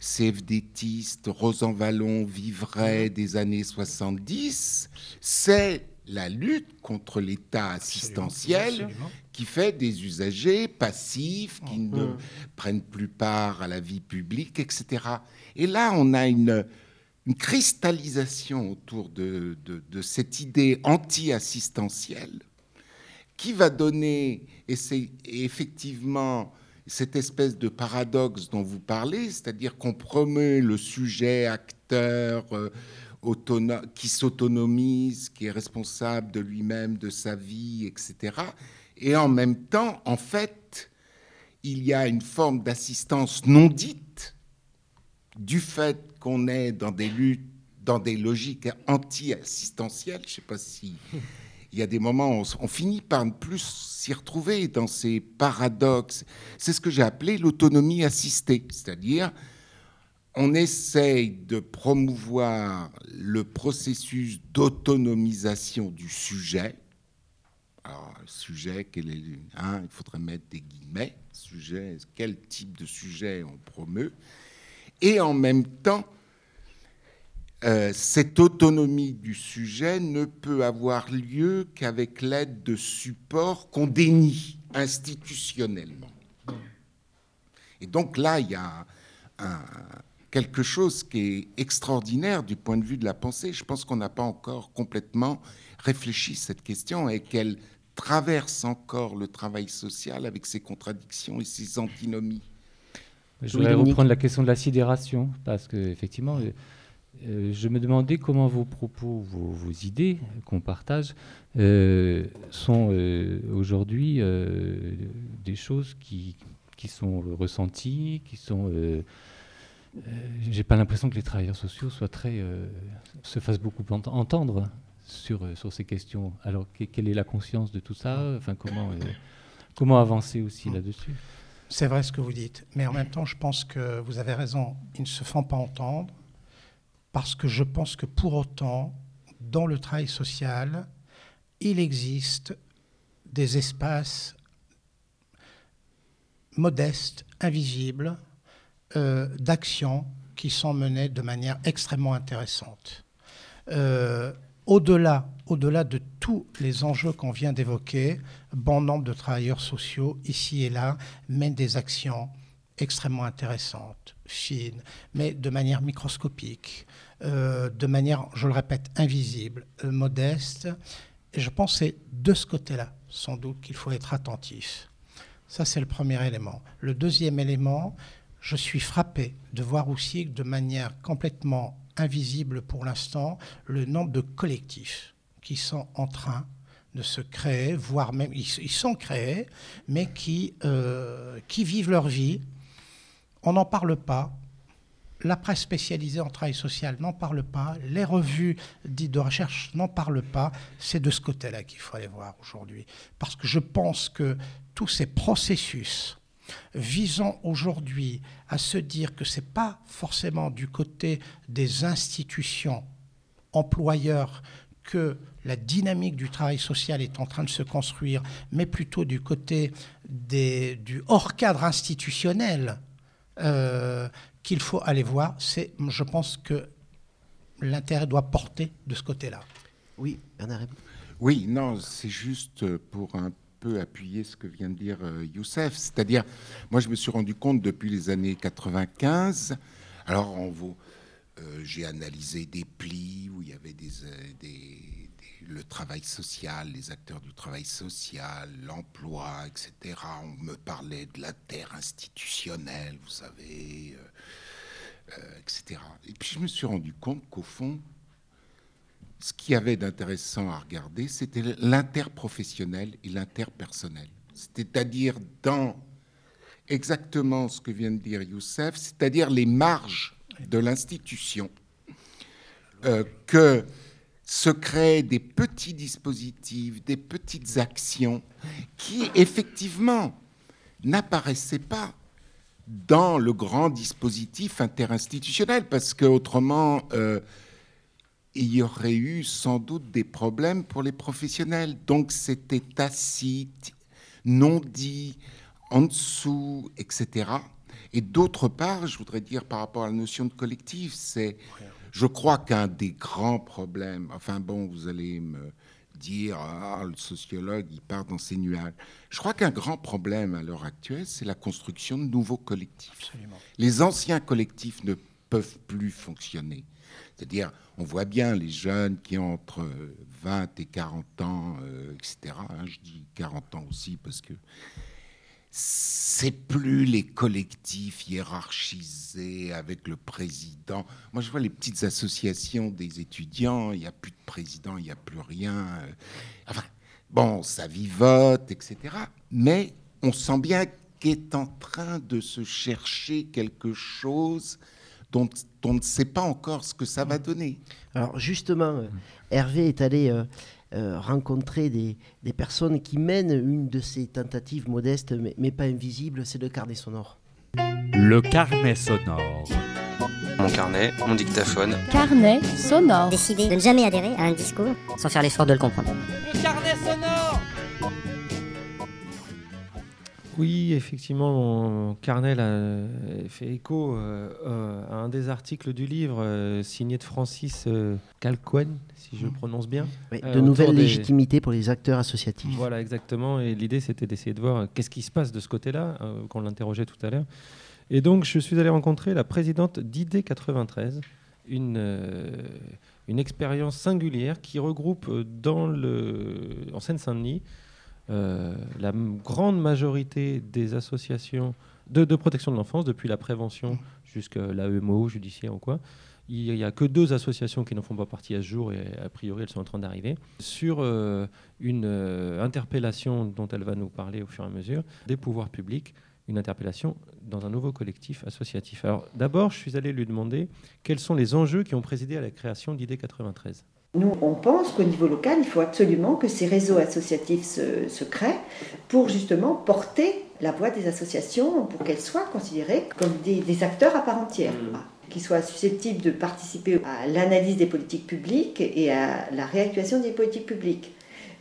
S12: CFDTiste, Rosan Vallon, Vivray des années 70. C'est la lutte contre l'État assistentiel qui fait des usagers passifs, qui ne prennent plus part à la vie publique, etc. Et là, on a une une cristallisation autour de, cette idée anti-assistentielle qui va donner, et c'est effectivement cette espèce de paradoxe dont vous parlez, c'est-à-dire qu'on promeut le sujet acteur euh, qui s'autonomise, qui est responsable de lui-même, de sa vie, etc. Et en même temps, en fait, il y a une forme d'assistance non dite du fait qu'on est dans des luttes, dans des logiques anti-assistentielles. Je ne sais pas si il y a des moments où on, finit par ne plus s'y retrouver dans ces paradoxes. C'est ce que j'ai appelé l'autonomie assistée, c'est-à-dire on essaye de promouvoir le processus d'autonomisation du sujet. Alors, sujet, quel est, hein, il faudrait mettre des guillemets. Sujet, quel type de sujet on promeut et en même temps, euh, cette autonomie du sujet ne peut avoir lieu qu'avec l'aide de supports qu'on dénie institutionnellement. Et donc là, il y a quelque chose qui est extraordinaire du point de vue de la pensée. Je pense qu'on n'a pas encore complètement réfléchi cette question et qu'elle traverse encore le travail social avec ses contradictions et ses antinomies.
S13: Je voudrais reprendre la question de la sidération, parce que effectivement, euh, euh, je me demandais comment vos propos, vos, idées qu'on partage, euh, sont aujourd'hui des choses qui, qui, sont ressenties, qui sont. J'ai pas l'impression que les travailleurs sociaux soient très, se fassent beaucoup entendre sur, sur ces questions. Alors, quelle est la conscience de tout ça? Enfin, comment, comment avancer aussi là-dessus?
S2: C'est vrai ce que vous dites, mais en même temps, je pense que vous avez raison, ils ne se font pas entendre, parce que je pense que pour autant, dans le travail social, il existe des espaces modestes, invisibles, euh, d'actions qui sont menées de manière extrêmement intéressante. Euh, au-delà, au-delà de tous les enjeux qu'on vient d'évoquer, bon nombre de travailleurs sociaux, ici et là, mènent des actions extrêmement intéressantes, fines, mais de manière microscopique. De manière, je le répète, invisible, modeste. Et je pense que c'est de ce côté-là, sans doute, qu'il faut être attentif. Ça, c'est le premier élément. Le deuxième élément, je suis frappé de voir aussi de manière complètement invisible pour l'instant le nombre de collectifs qui sont en train de se créer, voire même ils, sont créés, mais qui, euh, qui vivent leur vie. On n'en parle pas. La presse spécialisée en travail social n'en parle pas. Les revues dites de recherche n'en parlent pas. C'est de ce côté-là qu'il faut aller voir aujourd'hui. Parce que je pense que tous ces processus visant aujourd'hui à se dire que ce n'est pas forcément du côté des institutions employeurs que la dynamique du travail social est en train de se construire, mais plutôt du côté du hors-cadre institutionnel euh, qu'il faut aller voir. C'est, je pense que l'intérêt doit porter de ce côté-là.
S1: Oui, Bernard.
S12: Oui, non, c'est juste pour un appuyer ce que vient de dire euh, Youssef. C'est-à-dire, moi, je me suis rendu compte depuis les années 95. Alors, euh, j'ai analysé des plis où il y avait euh, des, le travail social, les acteurs du travail social, l'emploi, etc. On me parlait de la terre institutionnelle, vous savez, etc. Et puis je me suis rendu compte qu'au fond, ce qu'il y avait d'intéressant à regarder, c'était l'interprofessionnel et l'interpersonnel. C'est-à-dire dans exactement ce que vient de dire Youssef, c'est-à-dire les marges de l'institution, euh, que se créent des petits dispositifs, des petites actions qui effectivement n'apparaissaient pas dans le grand dispositif interinstitutionnel, parce qu'autrement, euh, il y aurait eu sans doute des problèmes pour les professionnels. Donc c'était tacite, non dit, en dessous, etc. Et d'autre part, je voudrais dire par rapport à la notion de collectif, c'est, je crois qu'un des grands problèmes, enfin bon, vous allez me dire, ah, le sociologue, il part dans ses nuages. Je crois qu'un grand problème à l'heure actuelle, c'est la construction de nouveaux collectifs. Les anciens collectifs ne peuvent plus fonctionner. C'est-à-dire, on voit bien les jeunes qui ont entre 20 et 40 ans, euh, etc. Hein, je dis 40 ans aussi parce que c'est plus les collectifs hiérarchisés avec le président. Moi, je vois les petites associations des étudiants, il n'y a plus de président, il n'y a plus rien. Euh, enfin, bon, ça vivote, etc. Mais on sent bien qu'est en train de se chercher quelque chose dont on ne sait pas encore ce que ça va donner.
S1: Alors justement, euh, Hervé est allé euh, euh, rencontrer des, personnes qui mènent une de ces tentatives modestes, mais, pas invisibles, c'est le carnet sonore.
S15: Le carnet sonore.
S16: Mon carnet, mon dictaphone.
S17: Carnet sonore.
S18: Décider de ne jamais adhérer à un discours sans faire l'effort de le comprendre.
S19: Le carnet sonore
S14: oui, effectivement, mon carnet a fait écho euh, euh, à un des articles du livre euh, signé de Francis Calquen, si je le prononce bien.
S1: de nouvelles légitimités pour les acteurs associatifs.
S14: Voilà, exactement. Et l'idée, c'était d'essayer de voir qu'est-ce qui se passe de ce côté-là, qu'on l'interrogeait tout à l'heure. Et donc, je suis allé rencontrer la présidente d'ID 93, une, une expérience singulière qui regroupe dans le, en Seine-Saint-Denis euh, la grande majorité des associations de, protection de l'enfance, depuis la prévention jusqu'à l'AEMO, judiciaire ou quoi, il n'y a que deux associations qui n'en font pas partie à ce jour et a priori elles sont en train d'arriver, sur euh, une euh, interpellation dont elle va nous parler au fur et à mesure des pouvoirs publics, une interpellation dans un nouveau collectif associatif. Alors d'abord, je suis allé lui demander quels sont les enjeux qui ont présidé à la création d'ID 93.
S20: Nous, on pense qu'au niveau local, il faut absolument que ces réseaux associatifs se, créent pour justement porter la voix des associations, pour qu'elles soient considérées comme des, acteurs à part entière, mmh. Qui soient susceptibles de participer à l'analyse des politiques publiques et à la réactuation des politiques publiques.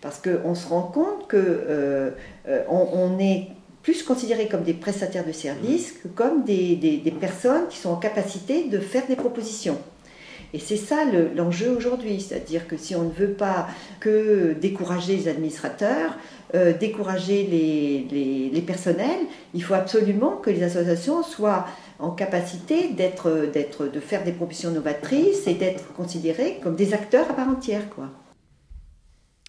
S20: Parce qu'on se rend compte qu'on euh, euh, on est plus considérés comme des prestataires de services que comme des, des personnes qui sont en capacité de faire des propositions. Et c'est ça l'enjeu aujourd'hui, c'est-à-dire que si on ne veut pas que décourager les administrateurs, euh, décourager les, les, personnels, il faut absolument que les associations soient en capacité d'être, d'être, de faire des propositions novatrices et d'être considérés comme des acteurs à part entière. Quoi.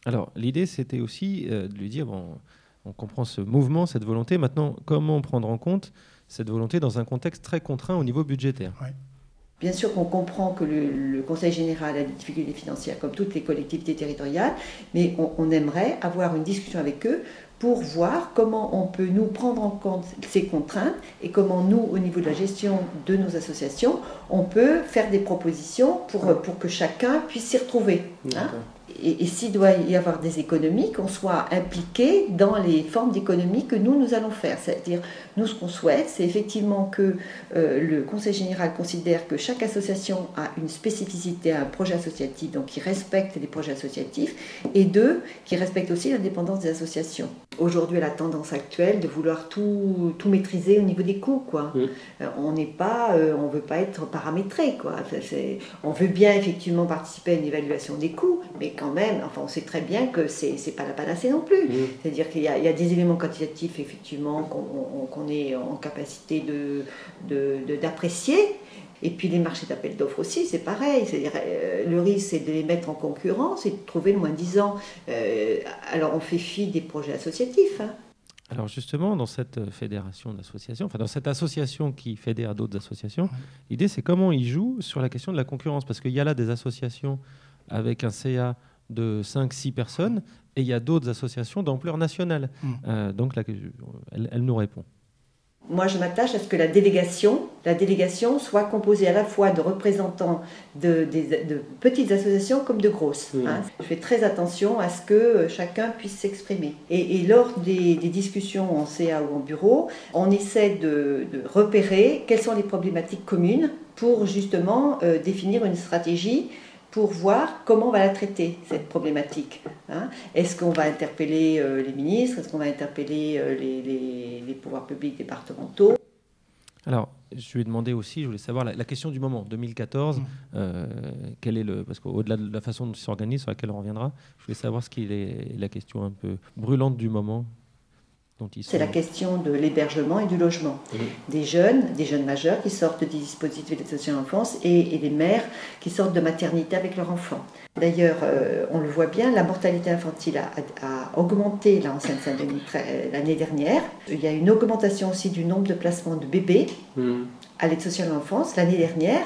S14: Alors, l'idée, c'était aussi euh, de lui dire, bon, on comprend ce mouvement, cette volonté. Maintenant, comment prendre en compte cette volonté dans un contexte très contraint au niveau budgétaire?
S20: Bien sûr qu'on comprend que le, Conseil général a des difficultés financières comme toutes les collectivités territoriales, mais on, aimerait avoir une discussion avec eux pour voir comment on peut nous prendre en compte ces contraintes et comment nous, au niveau de la gestion de nos associations, on peut faire des propositions pour, pour que chacun puisse s'y retrouver. Hein et, s'il doit y avoir des économies, qu'on soit impliqué dans les formes d'économies que nous, nous allons faire. C'est-à-dire, nous, ce qu'on souhaite, c'est effectivement que euh, le Conseil général considère que chaque association a une spécificité, un projet associatif, donc qui respecte les projets associatifs, et deux, qui respecte aussi l'indépendance des associations. Aujourd'hui, la tendance actuelle de vouloir tout, tout maîtriser au niveau des coûts, quoi. Euh, on n'est pas, euh, on veut pas être paramétré, quoi. on veut bien effectivement participer à une évaluation des coûts, mais quand même, enfin, on sait très bien que c'est n'est pas la panacée non plus. C'est-à-dire qu'il y, a des éléments quantitatifs, effectivement, qu'on est en capacité d'apprécier. De, et puis les marchés d'appel d'offres aussi, c'est pareil. C'est-à-dire, euh, le risque, c'est de les mettre en concurrence et de trouver le moins disant. Euh, alors, on fait fi des projets associatifs. Hein.
S14: Alors justement, dans cette fédération d'associations, enfin dans cette association qui fédère d'autres associations, l'idée c'est comment ils jouent sur la question de la concurrence. Parce qu'il y a là des associations avec un CA de 5-6 personnes et il y a d'autres associations d'ampleur nationale. Mm. Euh, donc là, elle, nous répond.
S20: Moi, je m'attache à ce que la délégation, la délégation soit composée à la fois de représentants de, petites associations comme de grosses. Hein. Je fais très attention à ce que euh, chacun puisse s'exprimer. Et, lors des, discussions en CA ou en bureau, on essaie de, repérer quelles sont les problématiques communes pour justement euh, définir une stratégie pour voir comment on va la traiter, cette problématique. Hein. Est-ce qu'on va interpeller euh, les ministres? Est-ce qu'on va interpeller euh, les, pouvoirs publics départementaux?
S14: Alors, je lui ai demandé aussi, je voulais savoir la, question du moment, 2014, mmh. euh, quel est le, parce qu'au-delà de la façon dont il s'organise, sur laquelle on reviendra, je voulais savoir ce qui est la question un peu brûlante du moment
S20: c'est la question de l'hébergement et du logement. Des jeunes, des jeunes majeurs qui sortent des dispositifs d'aide sociale enfance et, et, des mères qui sortent de maternité avec leurs enfants. D'ailleurs, euh, on le voit bien, la mortalité infantile a, augmenté là, en Seine-Saint-Denis l'année dernière. Il y a une augmentation aussi du nombre de placements de bébés mmh. à l'aide sociale à l'enfance l'année dernière.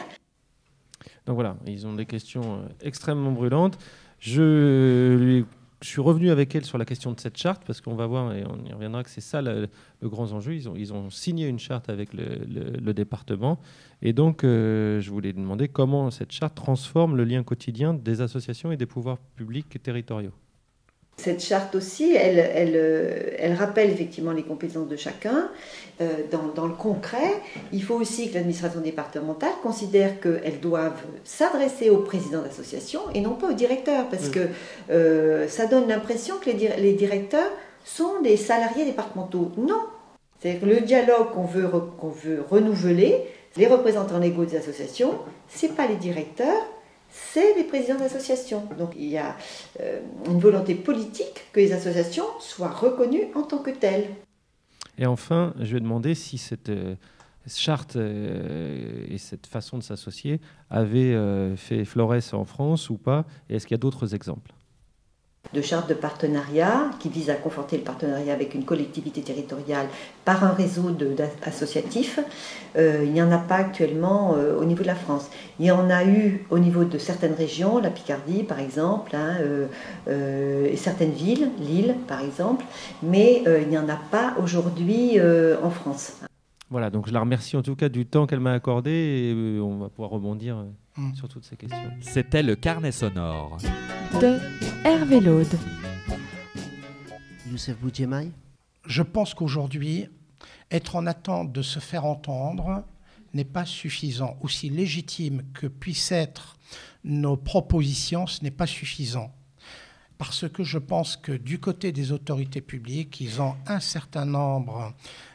S14: Donc voilà, ils ont des questions euh, extrêmement brûlantes. Je lui je suis revenu avec elle sur la question de cette charte parce qu'on va voir et on y reviendra que c'est ça le, grand enjeu. Ils ont, signé une charte avec le, département et donc euh, je voulais demander comment cette charte transforme le lien quotidien des associations et des pouvoirs publics territoriaux.
S20: Cette charte aussi, elle, elle, euh, elle, rappelle effectivement les compétences de chacun. Euh, dans, dans, le concret, il faut aussi que l'administration départementale considère qu'elles doivent s'adresser au président d'association et non pas au directeur, parce mm. que euh, ça donne l'impression que les, les, directeurs sont des salariés départementaux. Non. C'est-à-dire que le dialogue qu'on veut, veut renouveler, les représentants légaux des associations, ce pas les directeurs, c'est les présidents d'associations. Donc il y a euh, une volonté politique que les associations soient reconnues en tant que telles.
S14: Et enfin, je vais demander si cette euh, charte euh, et cette façon de s'associer avaient fait florès en France ou pas, et est-ce qu'il y a d'autres exemples?
S20: De charte de partenariat qui vise à conforter le partenariat avec une collectivité territoriale par un réseau associatif. Euh, il n'y en a pas actuellement euh, au niveau de la France. Il y en a eu au niveau de certaines régions, la Picardie par exemple, hein, euh, et certaines villes, Lille par exemple, mais il n'y en a pas aujourd'hui en France.
S14: Voilà, donc je la remercie en tout cas du temps qu'elle m'a accordé et on va pouvoir rebondir mm. sur toutes ces questions.
S15: C'était le carnet sonore
S11: de Hervé Laude.
S1: Youssef Boudjemaï
S2: Je pense qu'aujourd'hui, être en attente de se faire entendre n'est pas suffisant. Aussi légitime que puissent être nos propositions, ce n'est pas suffisant. Parce que je pense que du côté des autorités publiques, ils ont un certain nombre,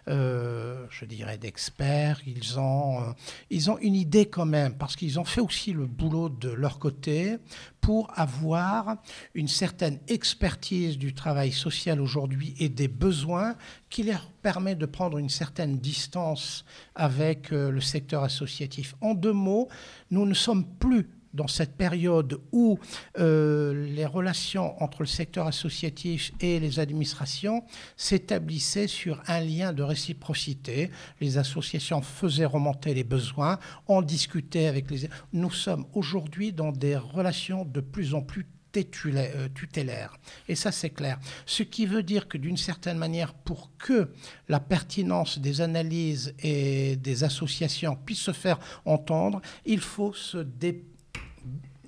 S2: euh, je dirais, d'experts, ils, ont, euh, ils ont une idée quand même, parce qu'ils ont fait aussi le boulot de leur côté pour avoir une certaine expertise du travail social aujourd'hui et des besoins qui leur permet de prendre une certaine distance avec euh, le secteur associatif. En deux mots, nous ne sommes plus dans cette période où euh, les relations entre le secteur associatif et les administrations s'établissaient sur un lien de réciprocité. Les associations faisaient remonter les besoins, on discutait avec les... Nous sommes aujourd'hui dans des relations de plus en plus euh, tutélaires. Et ça, c'est clair. Ce qui veut dire que d'une certaine manière, pour que la pertinence des analyses et des associations puisse se faire entendre, il faut se déplacer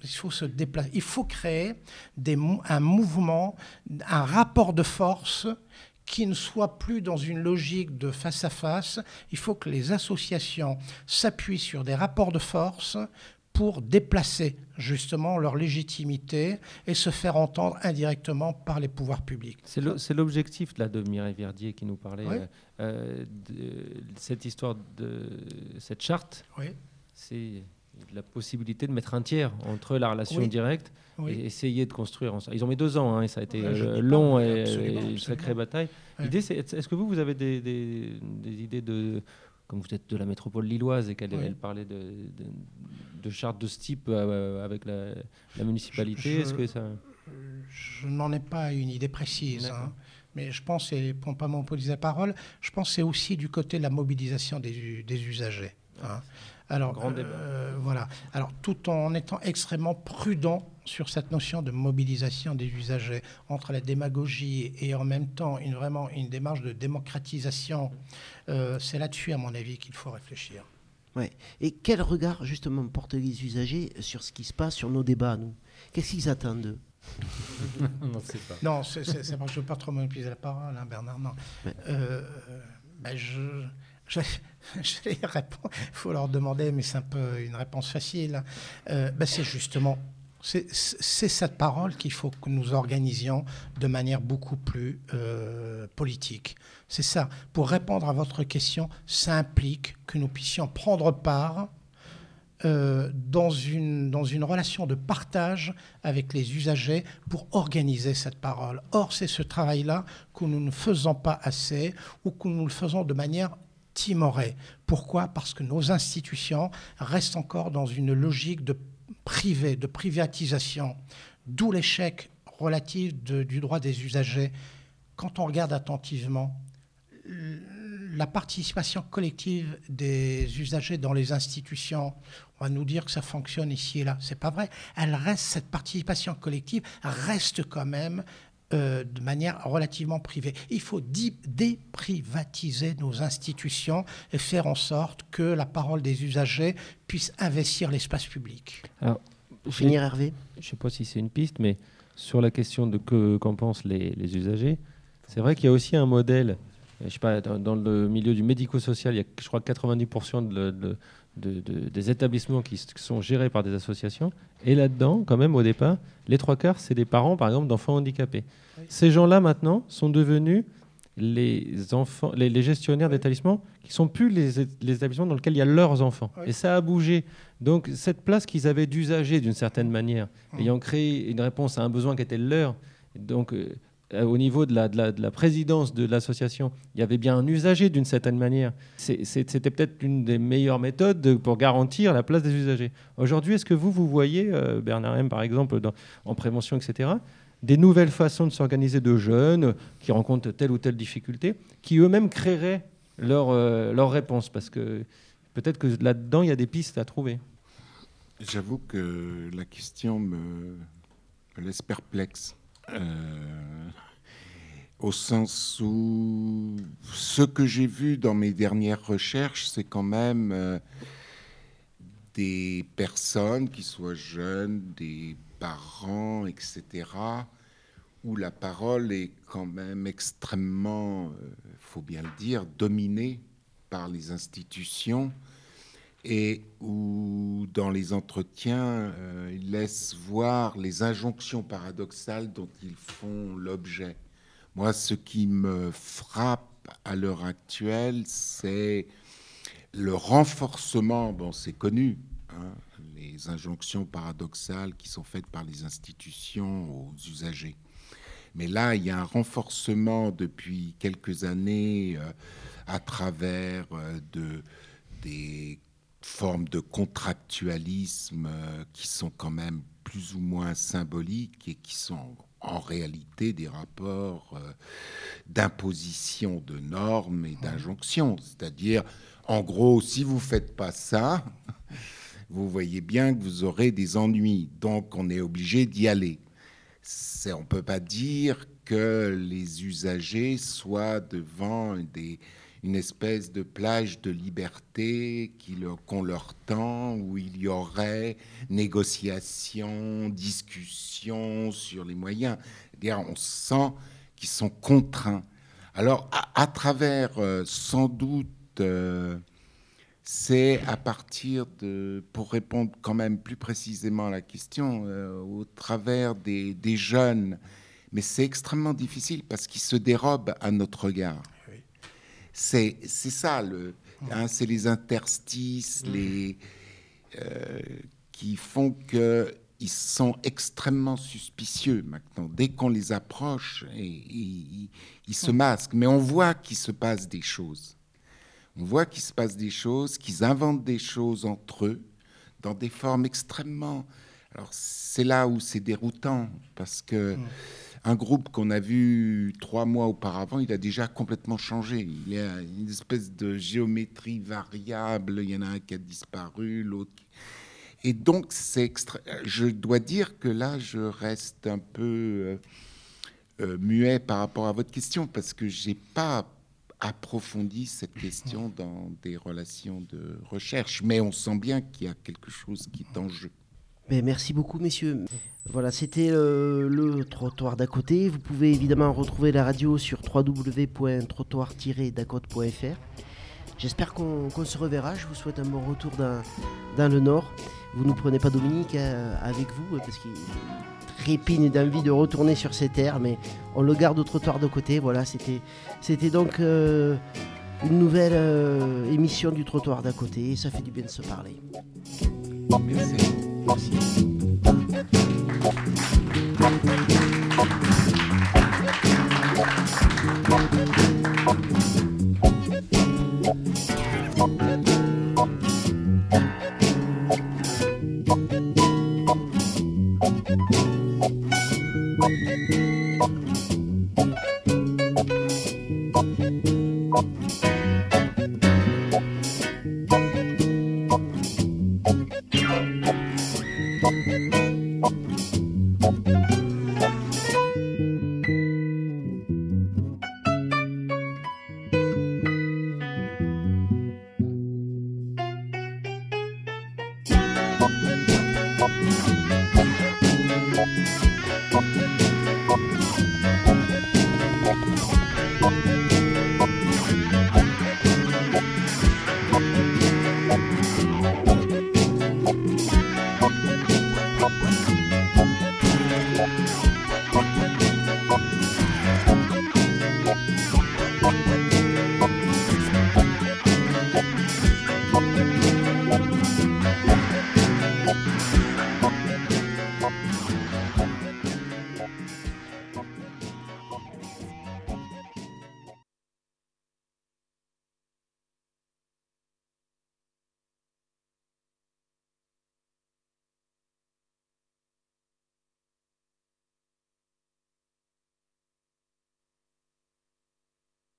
S2: il faut se déplacer. Il faut créer des, un mouvement, un rapport de force qui ne soit plus dans une logique de face à face. Il faut que les associations s'appuient sur des rapports de force pour déplacer justement leur légitimité et se faire entendre indirectement par les pouvoirs publics.
S14: C'est l'objectif de Mireille Verdier qui nous parlait euh, de cette histoire de cette charte.
S2: Oui.
S14: C'est la possibilité de mettre un tiers entre la relation directe et essayer de construire. Ils ont mis deux ans, hein, et ça a été euh, long et, une sacrée bataille. L'idée, c'est est-ce que vous, vous avez des, des, idées de, comme vous êtes de la métropole lilloise et qu'elle parlait de, de, chartes de ce type euh, avec la, municipalité, est-ce que ça...
S2: Je n'en ai pas une idée précise. Hein. mais je pense, et pour ne pas monopoliser la parole, je pense que c'est aussi du côté de la mobilisation des, des usagers. Hein. Alors, euh, voilà. Alors, tout en étant extrêmement prudent sur cette notion de mobilisation des usagers entre la démagogie et en même temps une, vraiment une démarche de démocratisation, euh, c'est là-dessus, à mon avis, qu'il faut réfléchir.
S1: Ouais. Et quel regard, justement, portent les usagers sur ce qui se passe, sur nos débats, nous? Qu'est-ce qu'ils attendent d'eux?
S2: Non, c'est pas. Non, c'est, je ne veux pas trop monopoliser la parole, hein, Bernard. Non. Euh, ben, je, je, les réponds. Il faut leur demander, mais c'est un peu une réponse facile. Euh, ben c'est justement, c'est cette parole qu'il faut que nous organisions de manière beaucoup plus euh, politique. C'est ça. Pour répondre à votre question, ça implique que nous puissions prendre part euh, dans, une, dans une relation de partage avec les usagers pour organiser cette parole. Or, c'est ce travail-là que nous ne faisons pas assez ou que nous le faisons de manière timoré. Pourquoi? Parce que nos institutions restent encore dans une logique de privé, de privatisation, d'où l'échec relatif du droit des usagers. Quand on regarde attentivement, la participation collective des usagers dans les institutions, on va nous dire que ça fonctionne ici et là. C'est pas vrai. Elle reste, cette participation collective reste quand même euh, de manière relativement privée. Il faut déprivatiser nos institutions et faire en sorte que la parole des usagers puisse investir l'espace public.
S1: Alors, finir Hervé
S14: Je ne sais pas si c'est une piste, mais sur la question de que qu'en pensent les, usagers, c'est vrai qu'il y a aussi un modèle. Je sais pas, dans, le milieu du médico-social, il y a, je crois, 90% de, des établissements qui, sont gérés par des associations. Et là-dedans, quand même, au départ, les trois quarts, c'est des parents, par exemple, d'enfants handicapés. Ces gens-là, maintenant, sont devenus les, enfants, les, gestionnaires d'établissements qui sont plus les, établissements dans lesquels il y a leurs enfants. Et ça a bougé. Donc, cette place qu'ils avaient d'usager, d'une certaine manière, ayant créé une réponse à un besoin qui était leur, donc euh, au niveau de la, de la, présidence de l'association, il y avait bien un usager d'une certaine manière. C'était peut-être une des meilleures méthodes pour garantir la place des usagers. Aujourd'hui, est-ce que vous, vous voyez, euh, Bernard M, par exemple, en prévention, etc., des nouvelles façons de s'organiser de jeunes qui rencontrent telle ou telle difficulté, qui eux-mêmes créeraient leur, euh, leur réponse? Parce que peut-être que là-dedans, il y a des pistes à trouver.
S12: J'avoue que la question me laisse perplexe. Euh, au sens où ce que j'ai vu dans mes dernières recherches, c'est quand même euh, des personnes qui soient jeunes, des parents, etc., où la parole est quand même extrêmement, il euh, faut bien le dire, dominée par les institutions et où, dans les entretiens, euh, ils laissent voir les injonctions paradoxales dont ils font l'objet. Moi, ce qui me frappe à l'heure actuelle, c'est le renforcement, bon, c'est connu, hein, les injonctions paradoxales qui sont faites par les institutions aux usagers. Mais là, il y a un renforcement depuis quelques années euh, à travers euh, de, des formes de contractualisme euh, qui sont quand même plus ou moins symboliques et qui sont en réalité des rapports euh, d'imposition de normes et d'injonctions. C'est-à-dire, en gros, si vous ne faites pas ça, vous voyez bien que vous aurez des ennuis. Donc, on est obligé d'y aller. On ne peut pas dire que les usagers soient devant des, une espèce de plage de liberté qu'on leur tend, où il y aurait négociation, discussion sur les moyens. On sent qu'ils sont contraints. Alors, à, travers, euh, sans doute, euh, c'est à partir de, pour répondre quand même plus précisément à la question, euh, au travers des, des jeunes, mais c'est extrêmement difficile parce qu'ils se dérobent à notre regard. C'est ça, le, hein, c'est les interstices les, euh, qui font qu'ils sont extrêmement suspicieux maintenant. Dès qu'on les approche, ils se masquent. Mais on voit qu'il se passe des choses. On voit qu'il se passe des choses, qu'ils inventent des choses entre eux dans des formes extrêmement... Alors c'est là où c'est déroutant parce que... Mmh un groupe qu'on a vu trois mois auparavant, il a déjà complètement changé. Il y a une espèce de géométrie variable. Il y en a un qui a disparu, l'autre. Et donc, c'est extra... je dois dire que là, je reste un peu euh, euh, muet par rapport à votre question parce que j'ai pas approfondi cette question dans des relations de recherche. Mais on sent bien qu'il y a quelque chose qui est en jeu.
S1: Mais merci beaucoup, messieurs. Voilà, c'était euh, le trottoir d'à côté. Vous pouvez évidemment retrouver la radio sur www.trottoir-dacote.fr. J'espère qu'on se reverra. Je vous souhaite un bon retour dans, le Nord. Vous ne prenez pas Dominique euh, avec vous parce qu'il répigne d'envie de retourner sur ces terres, mais on le garde au trottoir de côté. Voilà, c'était donc euh, une nouvelle émission du trottoir d'à côté. ça fait du bien de se parler. Merci. Thank you.